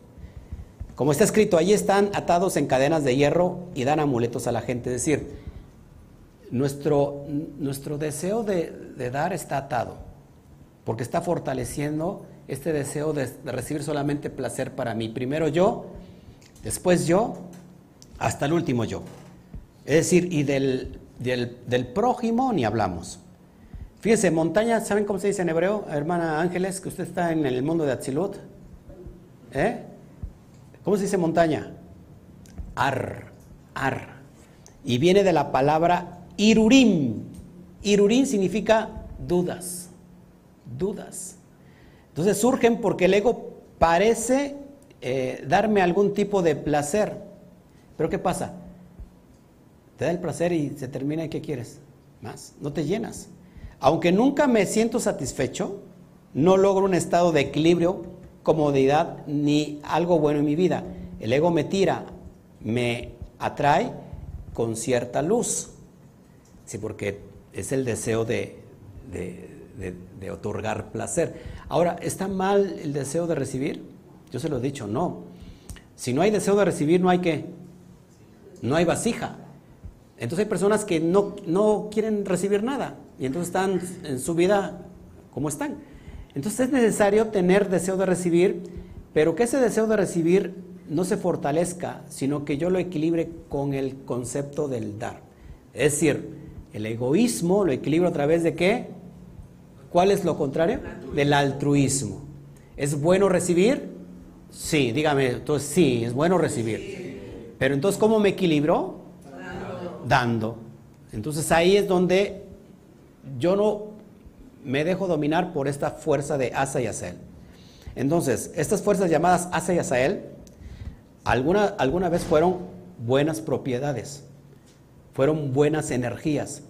Como está escrito, allí están atados en cadenas de hierro y dan amuletos a la gente. Es decir, nuestro, nuestro deseo de, dar está atado, porque está fortaleciendo este deseo de, recibir solamente placer para mí. Primero yo, después yo, hasta el último yo. Es decir, y del, prójimo ni hablamos. Fíjense, montaña, ¿saben cómo se dice en hebreo, hermana Ángeles, que usted está en el mundo de Atzilut? ¿Eh? ¿Cómo se dice montaña? Ar, ar. Y viene de la palabra irurim. Irurim significa dudas, dudas. Entonces surgen porque el ego parece eh, darme algún tipo de placer. Pero ¿qué pasa? Te da el placer y se termina y ¿qué quieres? Más. No te llenas. Aunque nunca me siento satisfecho, no logro un estado de equilibrio, comodidad ni algo bueno en mi vida. El ego me tira, me atrae con cierta luz. Sí, porque es el deseo de, de, otorgar placer. Ahora, ¿está mal el deseo de recibir? Yo se lo he dicho, no. Si no hay deseo de recibir, no hay que, no hay vasija. Entonces hay personas que no, no quieren recibir nada y entonces están en su vida como están. Entonces es necesario tener deseo de recibir, pero que ese deseo de recibir no se fortalezca, sino que yo lo equilibre con el concepto del dar. Es decir, el egoísmo lo equilibro a través de qué? ¿Cuál es lo contrario? Del altruismo. ¿Es bueno recibir? Sí, dígame, entonces sí, es bueno recibir. Pero entonces, ¿cómo me equilibro? Dando. Entonces ahí es donde yo no me dejo dominar por esta fuerza de Asa y Asael. Entonces, estas fuerzas llamadas Asa y Asael, alguna, alguna vez fueron buenas propiedades, fueron buenas energías.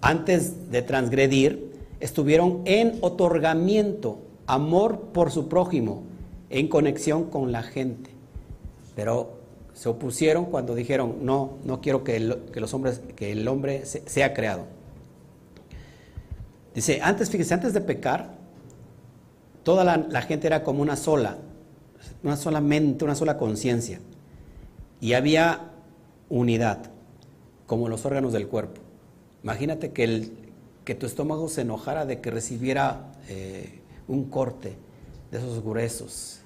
Antes de transgredir, estuvieron en otorgamiento, amor por su prójimo, en conexión con la gente. Pero se opusieron cuando dijeron, no, no quiero que, los hombres, que el hombre sea creado. Dice, antes, fíjese, antes de pecar, toda la, gente era como una sola, una sola mente, una sola conciencia. Y había unidad, como los órganos del cuerpo. Imagínate que, el, que tu estómago se enojara de que recibiera eh, un corte de esos gruesos,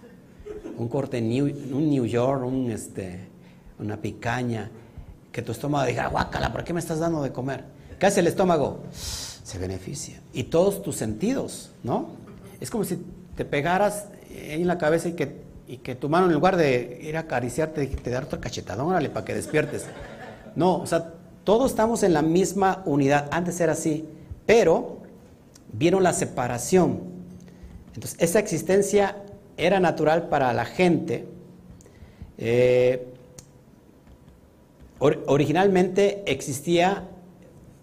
un corte, en un New York, un, este, una picaña, que tu estómago diga, guácala, ¿por qué me estás dando de comer? ¿Qué hace el estómago? Se beneficia. Y todos tus sentidos, ¿no? Es como si te pegaras en la cabeza y que, y que tu mano en lugar de ir a acariciarte, te dar otra cachetadón, órale, para que despiertes. No, o sea, todos estamos en la misma unidad. Antes era así, pero vieron la separación. Entonces, esa existencia era natural para la gente. Eh, originalmente existía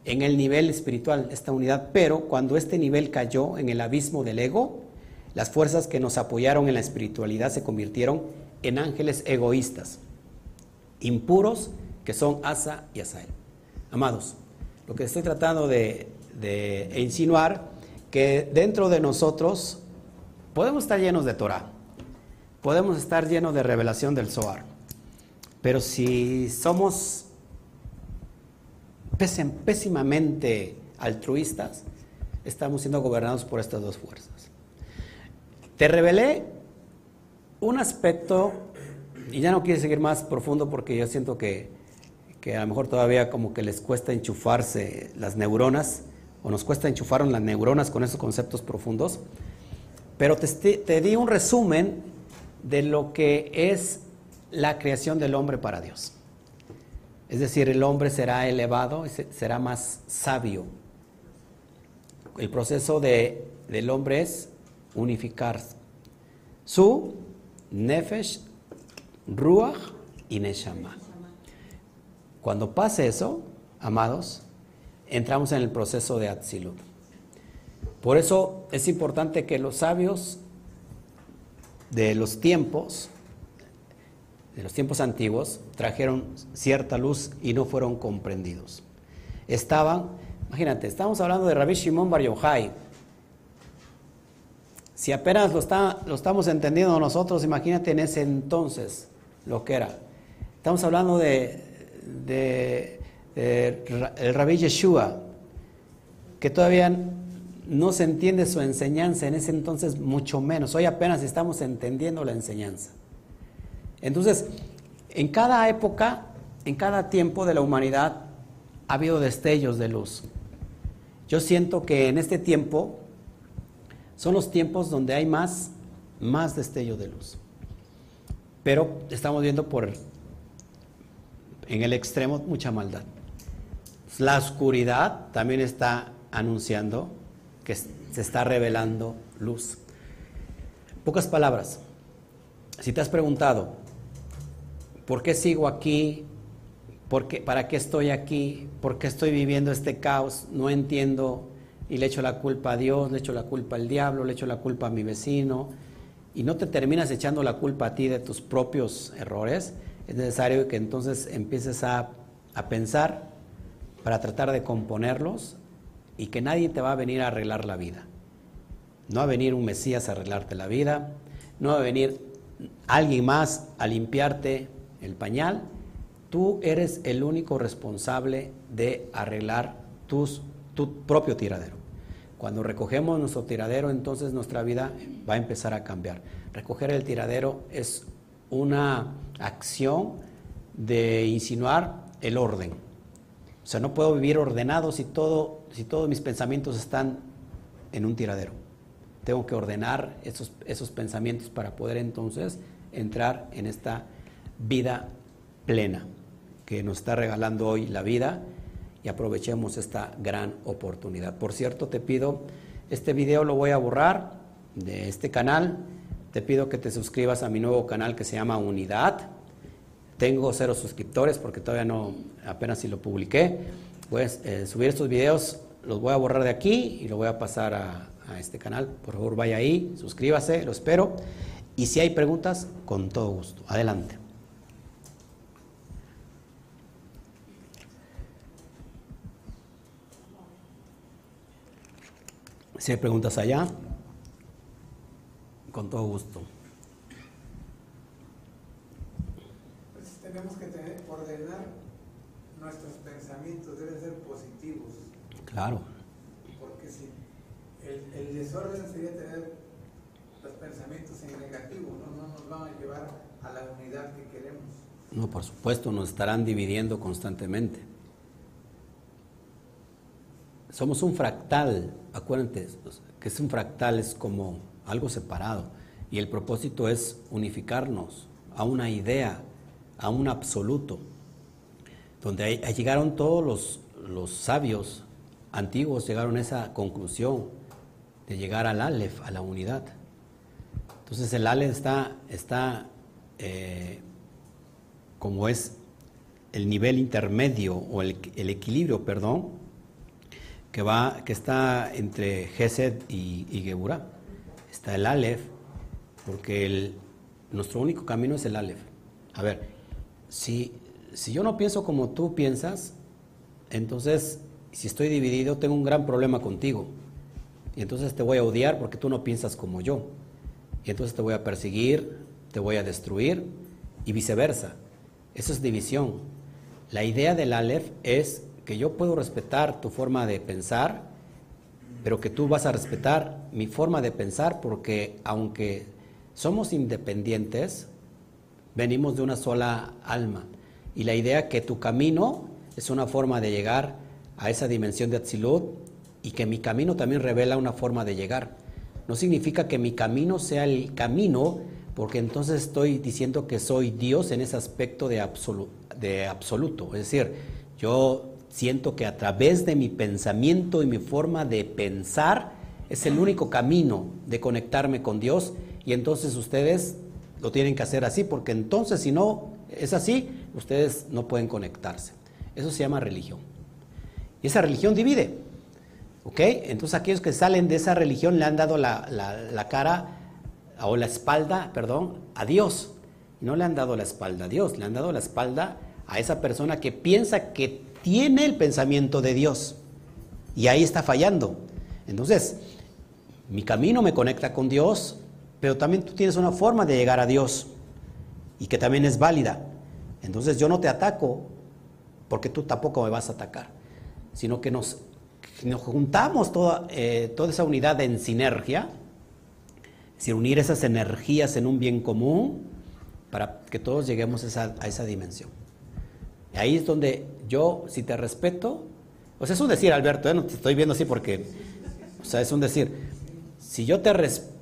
en el nivel espiritual esta unidad, pero cuando este nivel cayó en el abismo del ego, las fuerzas que nos apoyaron en la espiritualidad se convirtieron en ángeles egoístas, impuros, que son Asa y Asael. Amados, lo que estoy tratando de, de insinuar, que dentro de nosotros podemos estar llenos de Torah, podemos estar llenos de revelación del Zohar, pero si somos pésimamente altruistas, estamos siendo gobernados por estas dos fuerzas. Te revelé un aspecto, y ya no quiero seguir más profundo porque yo siento que, que a lo mejor todavía como que les cuesta enchufarse las neuronas, o nos cuesta enchufar las neuronas con esos conceptos profundos, pero te di un resumen de lo que es la creación del hombre para Dios. Es decir, el hombre será elevado, será más sabio. El proceso de, del hombre es unificar su nefesh, ruach y neshama. Cuando pase eso, amados, entramos en el proceso de Atzilut. Por eso es importante que los sabios de los tiempos de los tiempos antiguos trajeron cierta luz y no fueron comprendidos. Estaban, imagínate, estamos hablando de Rabbi Shimon Bar Yochai. Si apenas lo, está, lo estamos entendiendo nosotros, imagínate en ese entonces lo que era. Estamos hablando de, de, el Rabbi Yeshua, que todavía no se entiende su enseñanza, en ese entonces mucho menos. Hoy apenas estamos entendiendo la enseñanza. Entonces, en cada época, en cada tiempo de la humanidad, ha habido destellos de luz. Yo siento que en este tiempo son los tiempos donde hay más, más destello de luz. Pero estamos viendo por en el extremo mucha maldad. La oscuridad también está anunciando que se está revelando luz. Pocas palabras. Si te has preguntado, ¿Por qué sigo aquí? ¿Por qué, ¿Para qué estoy aquí? ¿Por qué estoy viviendo este caos? No entiendo y le echo la culpa a Dios, le echo la culpa al diablo, le echo la culpa a mi vecino y no te terminas echando la culpa a ti de tus propios errores, es necesario que entonces empieces a, a pensar para tratar de componerlos y que nadie te va a venir a arreglar la vida. No va a venir un Mesías a arreglarte la vida, no va a venir alguien más a limpiarte el pañal, tú eres el único responsable de arreglar tu propio tiradero. Cuando recogemos nuestro tiradero, entonces nuestra vida va a empezar a cambiar. Recoger el tiradero es una acción de insinuar el orden. O sea, no puedo vivir ordenado si, todo, si todos mis pensamientos están en un tiradero. Tengo que ordenar esos, esos pensamientos para poder entonces entrar en esta vida plena que nos está regalando hoy la vida y aprovechemos esta gran oportunidad. Por cierto, te pido, este video lo voy a borrar de este canal, te pido que te suscribas a mi nuevo canal que se llama Unidad. Tengo cero suscriptores porque todavía no, apenas si lo publiqué. Voy a eh, subir estos videos, los voy a borrar de aquí y lo voy a pasar a, a este canal. Por favor, vaya ahí, suscríbase, lo espero. Y si hay preguntas, con todo gusto. Adelante. Si hay preguntas allá, con todo gusto. Pues tenemos que tener, ordenar nuestros pensamientos, deben ser positivos. Claro. Porque si el, el desorden sería tener los pensamientos en negativo, ¿no? no nos van a llevar a la unidad que queremos. No, por supuesto, nos estarán dividiendo constantemente. Somos un fractal, acuérdense que es un fractal, es como algo separado. Y el propósito es unificarnos a una idea, a un absoluto, donde llegaron todos los, sabios antiguos, llegaron a esa conclusión de llegar al Aleph, a la unidad. Entonces el Aleph está, está eh, como es el nivel intermedio o el, equilibrio, perdón, que, va, que está entre Gesed y, y Geburah. Está el Aleph, porque el, nuestro único camino es el Aleph. A ver, si, si yo no pienso como tú piensas, entonces si estoy dividido tengo un gran problema contigo. Y entonces te voy a odiar porque tú no piensas como yo. Y entonces te voy a perseguir, te voy a destruir y viceversa. Eso es división. La idea del Aleph es que yo puedo respetar tu forma de pensar, pero que tú vas a respetar mi forma de pensar porque aunque somos independientes, venimos de una sola alma. Y la idea que tu camino es una forma de llegar a esa dimensión de Atzilut y que mi camino también revela una forma de llegar. No significa que mi camino sea el camino, porque entonces estoy diciendo que soy Dios en ese aspecto de absoluto de absoluto. Es decir, yo siento que a través de mi pensamiento y mi forma de pensar es el único camino de conectarme con Dios y entonces ustedes lo tienen que hacer así, porque entonces si no es así, ustedes no pueden conectarse. Eso se llama religión. Y esa religión divide. ¿Ok? Entonces aquellos que salen de esa religión le han dado la, cara o la espalda, perdón, a Dios. No le han dado la espalda a Dios, le han dado la espalda a esa persona que piensa que tiene el pensamiento de Dios. Y ahí está fallando. Entonces, mi camino me conecta con Dios, pero también tú tienes una forma de llegar a Dios y que también es válida. Entonces yo no te ataco porque tú tampoco me vas a atacar, sino que nos, nos juntamos toda, eh, toda esa unidad en sinergia, es decir, unir esas energías en un bien común para que todos lleguemos a esa, dimensión. Y ahí es donde yo, si te respeto, o sea, es un decir, Alberto, ¿eh? no te estoy viendo así porque, o sea, es un decir, si yo, te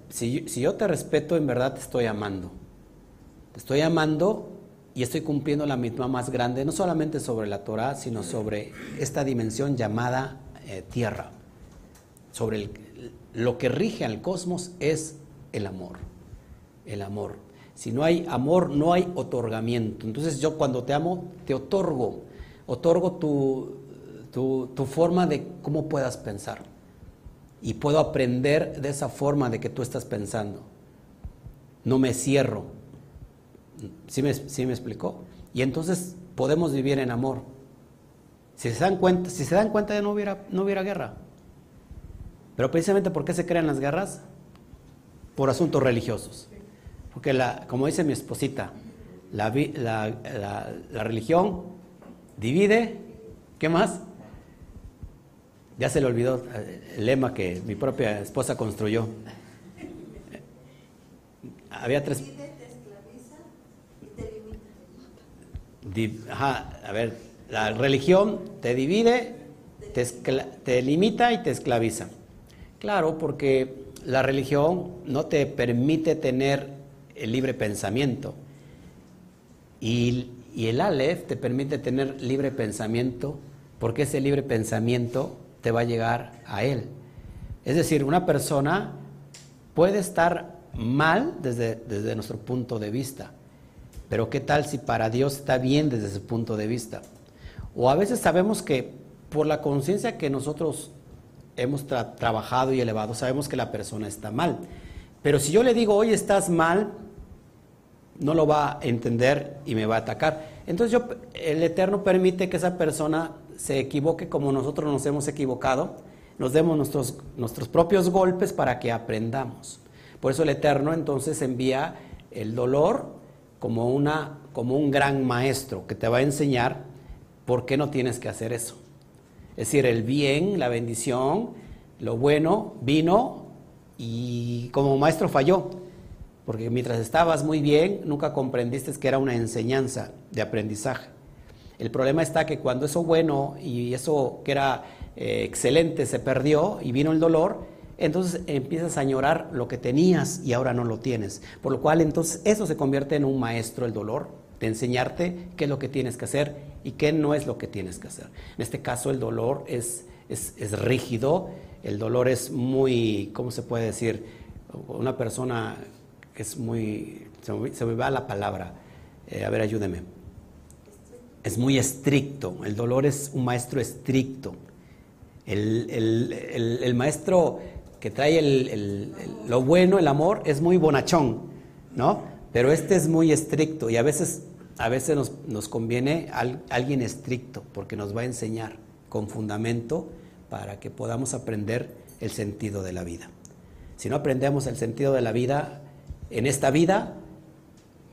si, si yo te respeto, en verdad te estoy amando. Te estoy amando y estoy cumpliendo la misma más grande, no solamente sobre la Torah, sino sobre esta dimensión llamada eh, tierra. Sobre lo que rige al cosmos es el amor. El amor. Si no hay amor, no hay otorgamiento. Entonces yo cuando te amo, te otorgo, otorgo tu, tu, forma de cómo puedas pensar. Y puedo aprender de esa forma de que tú estás pensando. No me cierro. ¿Sí me, sí me explicó? Y entonces podemos vivir en amor. Si se dan cuenta, si se dan cuenta ya no hubiera, no hubiera guerra. Pero precisamente ¿por qué se crean las guerras? Por asuntos religiosos. Porque, la, como dice mi esposita, la, la, religión divide, ¿qué más? Ya se le olvidó el lema que mi propia esposa construyó. Había tres... Divide, te esclaviza y te limita. Ajá, a ver, la religión te divide, te, te limita y te esclaviza. Claro, porque la religión no te permite tener el libre pensamiento. Y, el Aleph te permite tener libre pensamiento porque ese libre pensamiento te va a llegar a él. Es decir, una persona puede estar mal desde, nuestro punto de vista, pero ¿qué tal si para Dios está bien desde ese punto de vista? O a veces sabemos que por la conciencia que nosotros hemos trabajado y elevado, sabemos que la persona está mal. Pero si yo le digo, hoy estás mal, no lo va a entender y me va a atacar. Entonces yo, el Eterno permite que esa persona se equivoque como nosotros nos hemos equivocado, nos demos nuestros, nuestros propios golpes para que aprendamos. Por eso el Eterno entonces envía el dolor como, una, como un gran maestro que te va a enseñar por qué no tienes que hacer eso. Es decir, el bien, la bendición, lo bueno vino y como maestro falló porque mientras estabas muy bien, nunca comprendiste que era una enseñanza de aprendizaje. El problema está que cuando eso bueno y eso que era eh, excelente se perdió y vino el dolor, entonces empiezas a añorar lo que tenías y ahora no lo tienes. Por lo cual entonces eso se convierte en un maestro, el dolor, de enseñarte qué es lo que tienes que hacer y qué no es lo que tienes que hacer. En este caso el dolor es, es, rígido, el dolor es muy, ¿cómo se puede decir? Una persona es muy, se me, va la palabra, eh, a ver, ayúdeme. Es muy estricto, el dolor es un maestro estricto. El, maestro que trae lo bueno, el amor, es muy bonachón, ¿no? Pero este es muy estricto y a veces a veces nos, conviene alguien estricto porque nos va a enseñar con fundamento para que podamos aprender el sentido de la vida. Si no aprendemos el sentido de la vida en esta vida,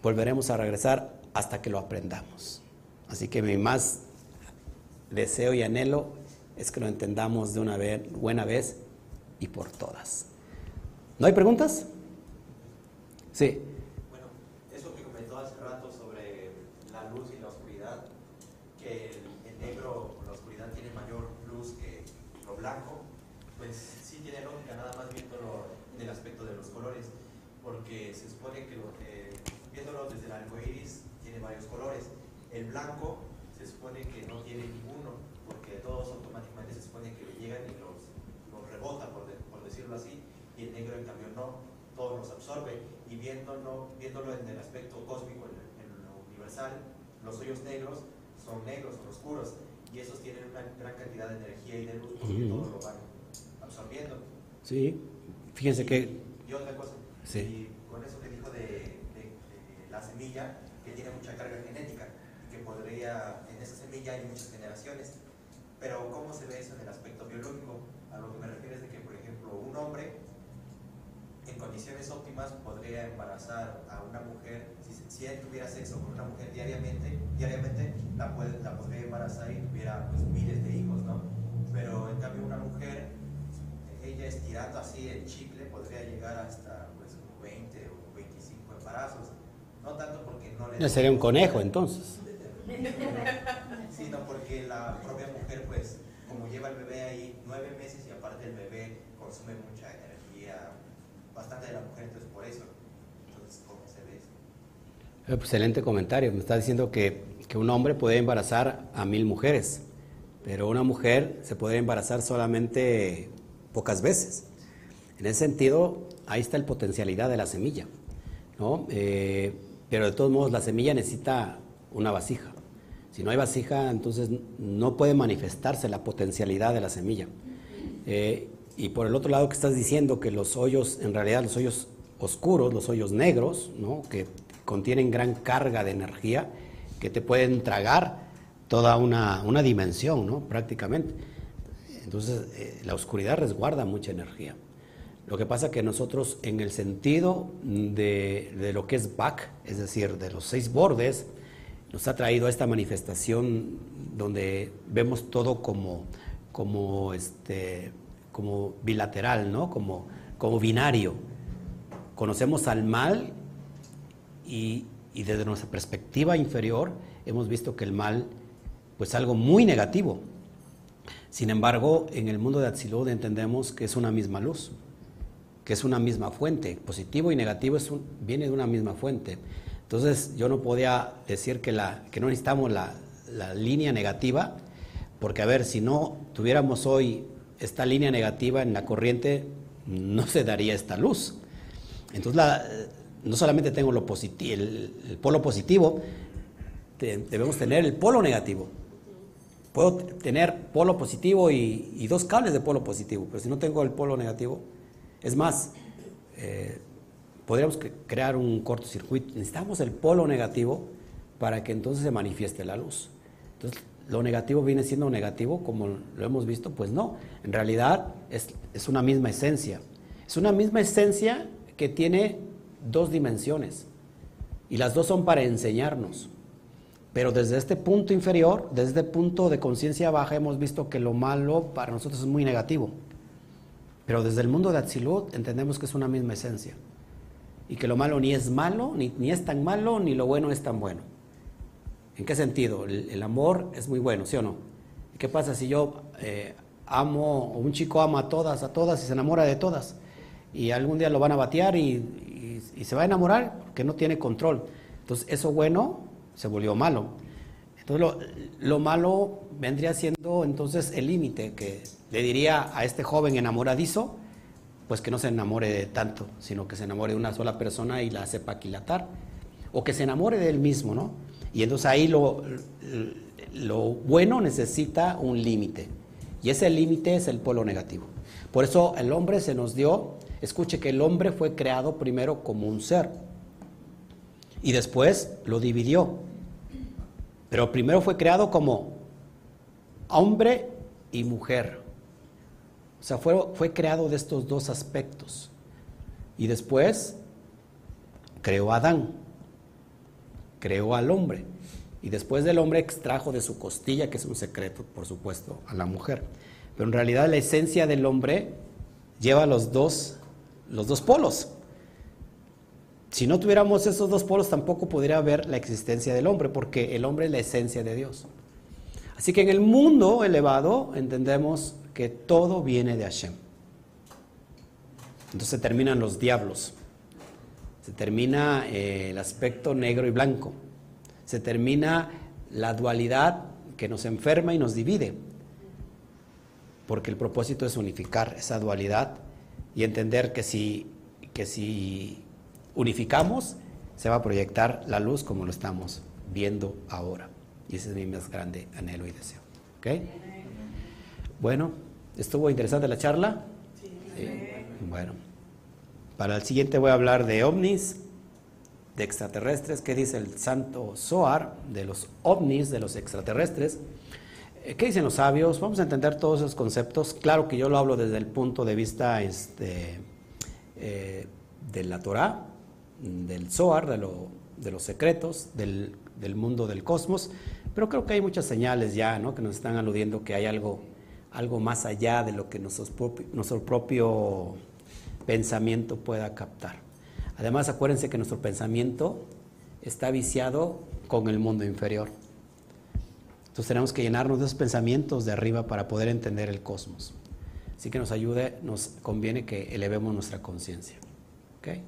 volveremos a regresar hasta que lo aprendamos. Así que mi más deseo y anhelo es que lo entendamos de una vez, buena vez y por todas. ¿No hay preguntas? Sí. El blanco se supone que no tiene ninguno, porque todos automáticamente se supone que le llegan y los, rebota, por, decirlo así, y el negro en cambio no, todo los absorbe. Y viéndolo, viéndolo en el aspecto cósmico, en, lo universal, los hoyos negros son negros, son oscuros, y esos tienen una gran cantidad de energía y de luz, porque todo lo van absorbiendo. Sí, fíjense que... Y otra cosa, sí. con eso que dijo de la semilla, que tiene mucha carga genética podría, en esa semilla hay muchas generaciones. Pero ¿cómo se ve eso en el aspecto biológico? A lo que me refiero es de que, por ejemplo, un hombre en condiciones óptimas podría embarazar a una mujer, si, él tuviera sexo con una mujer diariamente, diariamente la, puede, la podría embarazar y tuviera pues, miles de hijos, ¿no? Pero en cambio una mujer, ella estirando así el chicle, podría llegar hasta pues, 20 o 25 embarazos. No tanto porque no le... No sería un conejo entonces. Sino porque la propia mujer, pues, como lleva el bebé ahí nueve meses y aparte el bebé consume mucha energía, bastante de la mujer, entonces por eso. Entonces, ¿cómo se ve eso? Excelente comentario. Me está diciendo que, que un hombre puede embarazar a mil mujeres, pero una mujer se puede embarazar solamente pocas veces. En ese sentido, ahí está la potencialidad de la semilla, ¿no? Eh, pero de todos modos, la semilla necesita una vasija. Si no hay vasija, entonces no puede manifestarse la potencialidad de la semilla. Eh, y por el otro lado que estás diciendo que los hoyos, en realidad los hoyos oscuros, los hoyos negros, ¿no? que contienen gran carga de energía, que te pueden tragar toda una, dimensión, ¿no? prácticamente. Entonces, eh, la oscuridad resguarda mucha energía. Lo que pasa que nosotros, en el sentido de, lo que es back, es decir, de los seis bordes, nos ha traído a esta manifestación donde vemos todo como, como, este, como bilateral, ¿no? como, como binario. Conocemos al mal y, desde nuestra perspectiva inferior hemos visto que el mal pues algo muy negativo. Sin embargo, en el mundo de Atzilud entendemos que es una misma luz, que es una misma fuente. Positivo y negativo es viene de una misma fuente. Entonces yo no podía decir que, la, que no necesitamos la, línea negativa, porque a ver, si no tuviéramos hoy esta línea negativa en la corriente, no se daría esta luz. Entonces no solamente tengo lo el, polo positivo, debemos tener el polo negativo. Puedo tener polo positivo y, dos cables de polo positivo, pero si no tengo el polo negativo, es más, eh, podríamos crear un cortocircuito. Necesitamos el polo negativo para que entonces se manifieste la luz. Entonces, ¿lo negativo viene siendo negativo como lo hemos visto? Pues no, en realidad es, es una misma esencia. Es una misma esencia que tiene dos dimensiones y las dos son para enseñarnos. Pero desde este punto inferior, desde este punto de conciencia baja, hemos visto que lo malo para nosotros es muy negativo. Pero desde el mundo de Atzilut entendemos que es una misma esencia y que lo malo ni es malo, ni, ni es tan malo, ni lo bueno es tan bueno. ¿En qué sentido? El, amor es muy bueno, ¿sí o no? ¿Y qué pasa si yo eh, amo, un chico ama a todas, a todas y se enamora de todas. Y algún día lo van a batear y, se va a enamorar porque no tiene control. Entonces, eso bueno se volvió malo. Entonces, lo, lo malo vendría siendo entonces el límite que le diría a este joven enamoradizo, pues que no se enamore de tanto, sino que se enamore de una sola persona y la sepa aquilatar, o que se enamore de él mismo, ¿no? Y entonces ahí lo, lo bueno necesita un límite, y ese límite es el polo negativo. Por eso el hombre se nos dio, escuche que el hombre fue creado primero como un ser, y después lo dividió, pero primero fue creado como hombre y mujer. O sea, fue, fue creado de estos dos aspectos. Y después creó a Adán, creó al hombre. Y después del hombre extrajo de su costilla, que es un secreto, por supuesto, a la mujer. Pero en realidad la esencia del hombre lleva los dos, los dos polos. Si no tuviéramos esos dos polos, tampoco podría haber la existencia del hombre, porque el hombre es la esencia de Dios. Así que en el mundo elevado entendemos que todo viene de Hashem. Entonces se terminan los diablos, se termina eh, el aspecto negro y blanco, se termina la dualidad que nos enferma y nos divide, porque el propósito es unificar esa dualidad y entender que si, que si unificamos, se va a proyectar la luz como lo estamos viendo ahora. Y ese es mi más grande anhelo y deseo. ¿Ok? Bueno. ¿Estuvo interesante la charla? Sí. Bueno, para el siguiente voy a hablar de ovnis, de extraterrestres. ¿Qué dice el santo Zohar de los ovnis, de los extraterrestres? Eh, ¿Qué dicen los sabios? Vamos a entender todos esos conceptos. Claro que yo lo hablo desde el punto de vista este, eh, de la Torah, del Zohar, de, de los secretos, del, del, mundo del cosmos, pero creo que hay muchas señales ya ¿no? que nos están aludiendo que hay algo algo más allá de lo que nuestro propio pensamiento pueda captar. Además, acuérdense que nuestro pensamiento está viciado con el mundo inferior. Entonces tenemos que llenarnos de esos pensamientos de arriba para poder entender el cosmos. Así que nos ayude, nos conviene que elevemos nuestra conciencia. ¿Okay?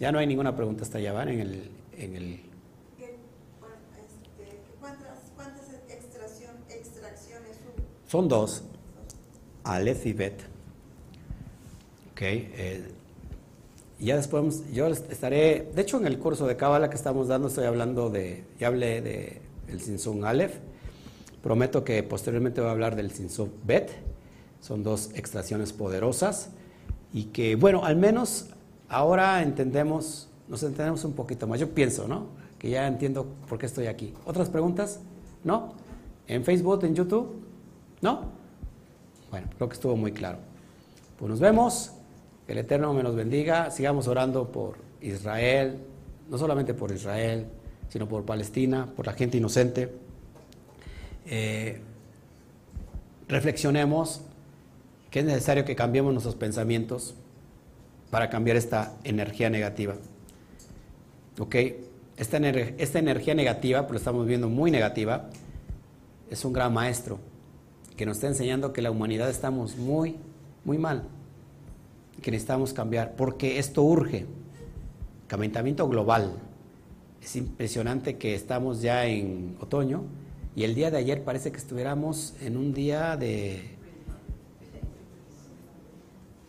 Ya no hay ninguna pregunta hasta allá, ¿van? En el, en el Son dos, Aleph y Bet. Ok, eh, ya después, yo estaré, de hecho en el curso de Kabbalah que estamos dando estoy hablando de, ya hablé de el Sinsun Aleph, prometo que posteriormente voy a hablar del Sinsun Bet, son dos extracciones poderosas y que, bueno, al menos ahora entendemos, nos entendemos un poquito más, yo pienso, ¿no? Que ya entiendo por qué estoy aquí. ¿Otras preguntas? ¿No? ¿En Facebook, en YouTube? ¿No? Bueno, creo que estuvo muy claro. Pues nos vemos. Que el Eterno me los bendiga. Sigamos orando por Israel, no solamente por Israel, sino por Palestina, por la gente inocente. Eh, reflexionemos que es necesario que cambiemos nuestros pensamientos para cambiar esta energía negativa. ¿Ok? Esta, esta energía negativa, pues lo estamos viendo muy negativa, es un gran maestro que nos está enseñando que la humanidad estamos muy, muy mal, que necesitamos cambiar, porque esto urge. Calentamiento global. Es impresionante que estamos ya en otoño y el día de ayer parece que estuviéramos en un día de,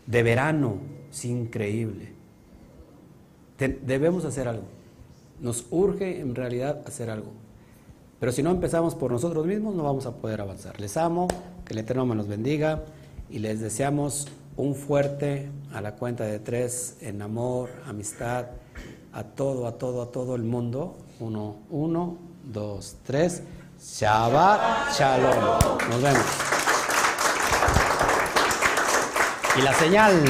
de verano. Es increíble. debemos hacer algo. Nos urge en realidad hacer algo. Pero si no empezamos por nosotros mismos, no vamos a poder avanzar. Les amo, que el Eterno me los bendiga y les deseamos un fuerte a la cuenta de tres en amor, amistad, a todo, a todo, a todo el mundo. Uno, uno, dos, tres. Shabbat Shalom. Nos vemos. Y la señal.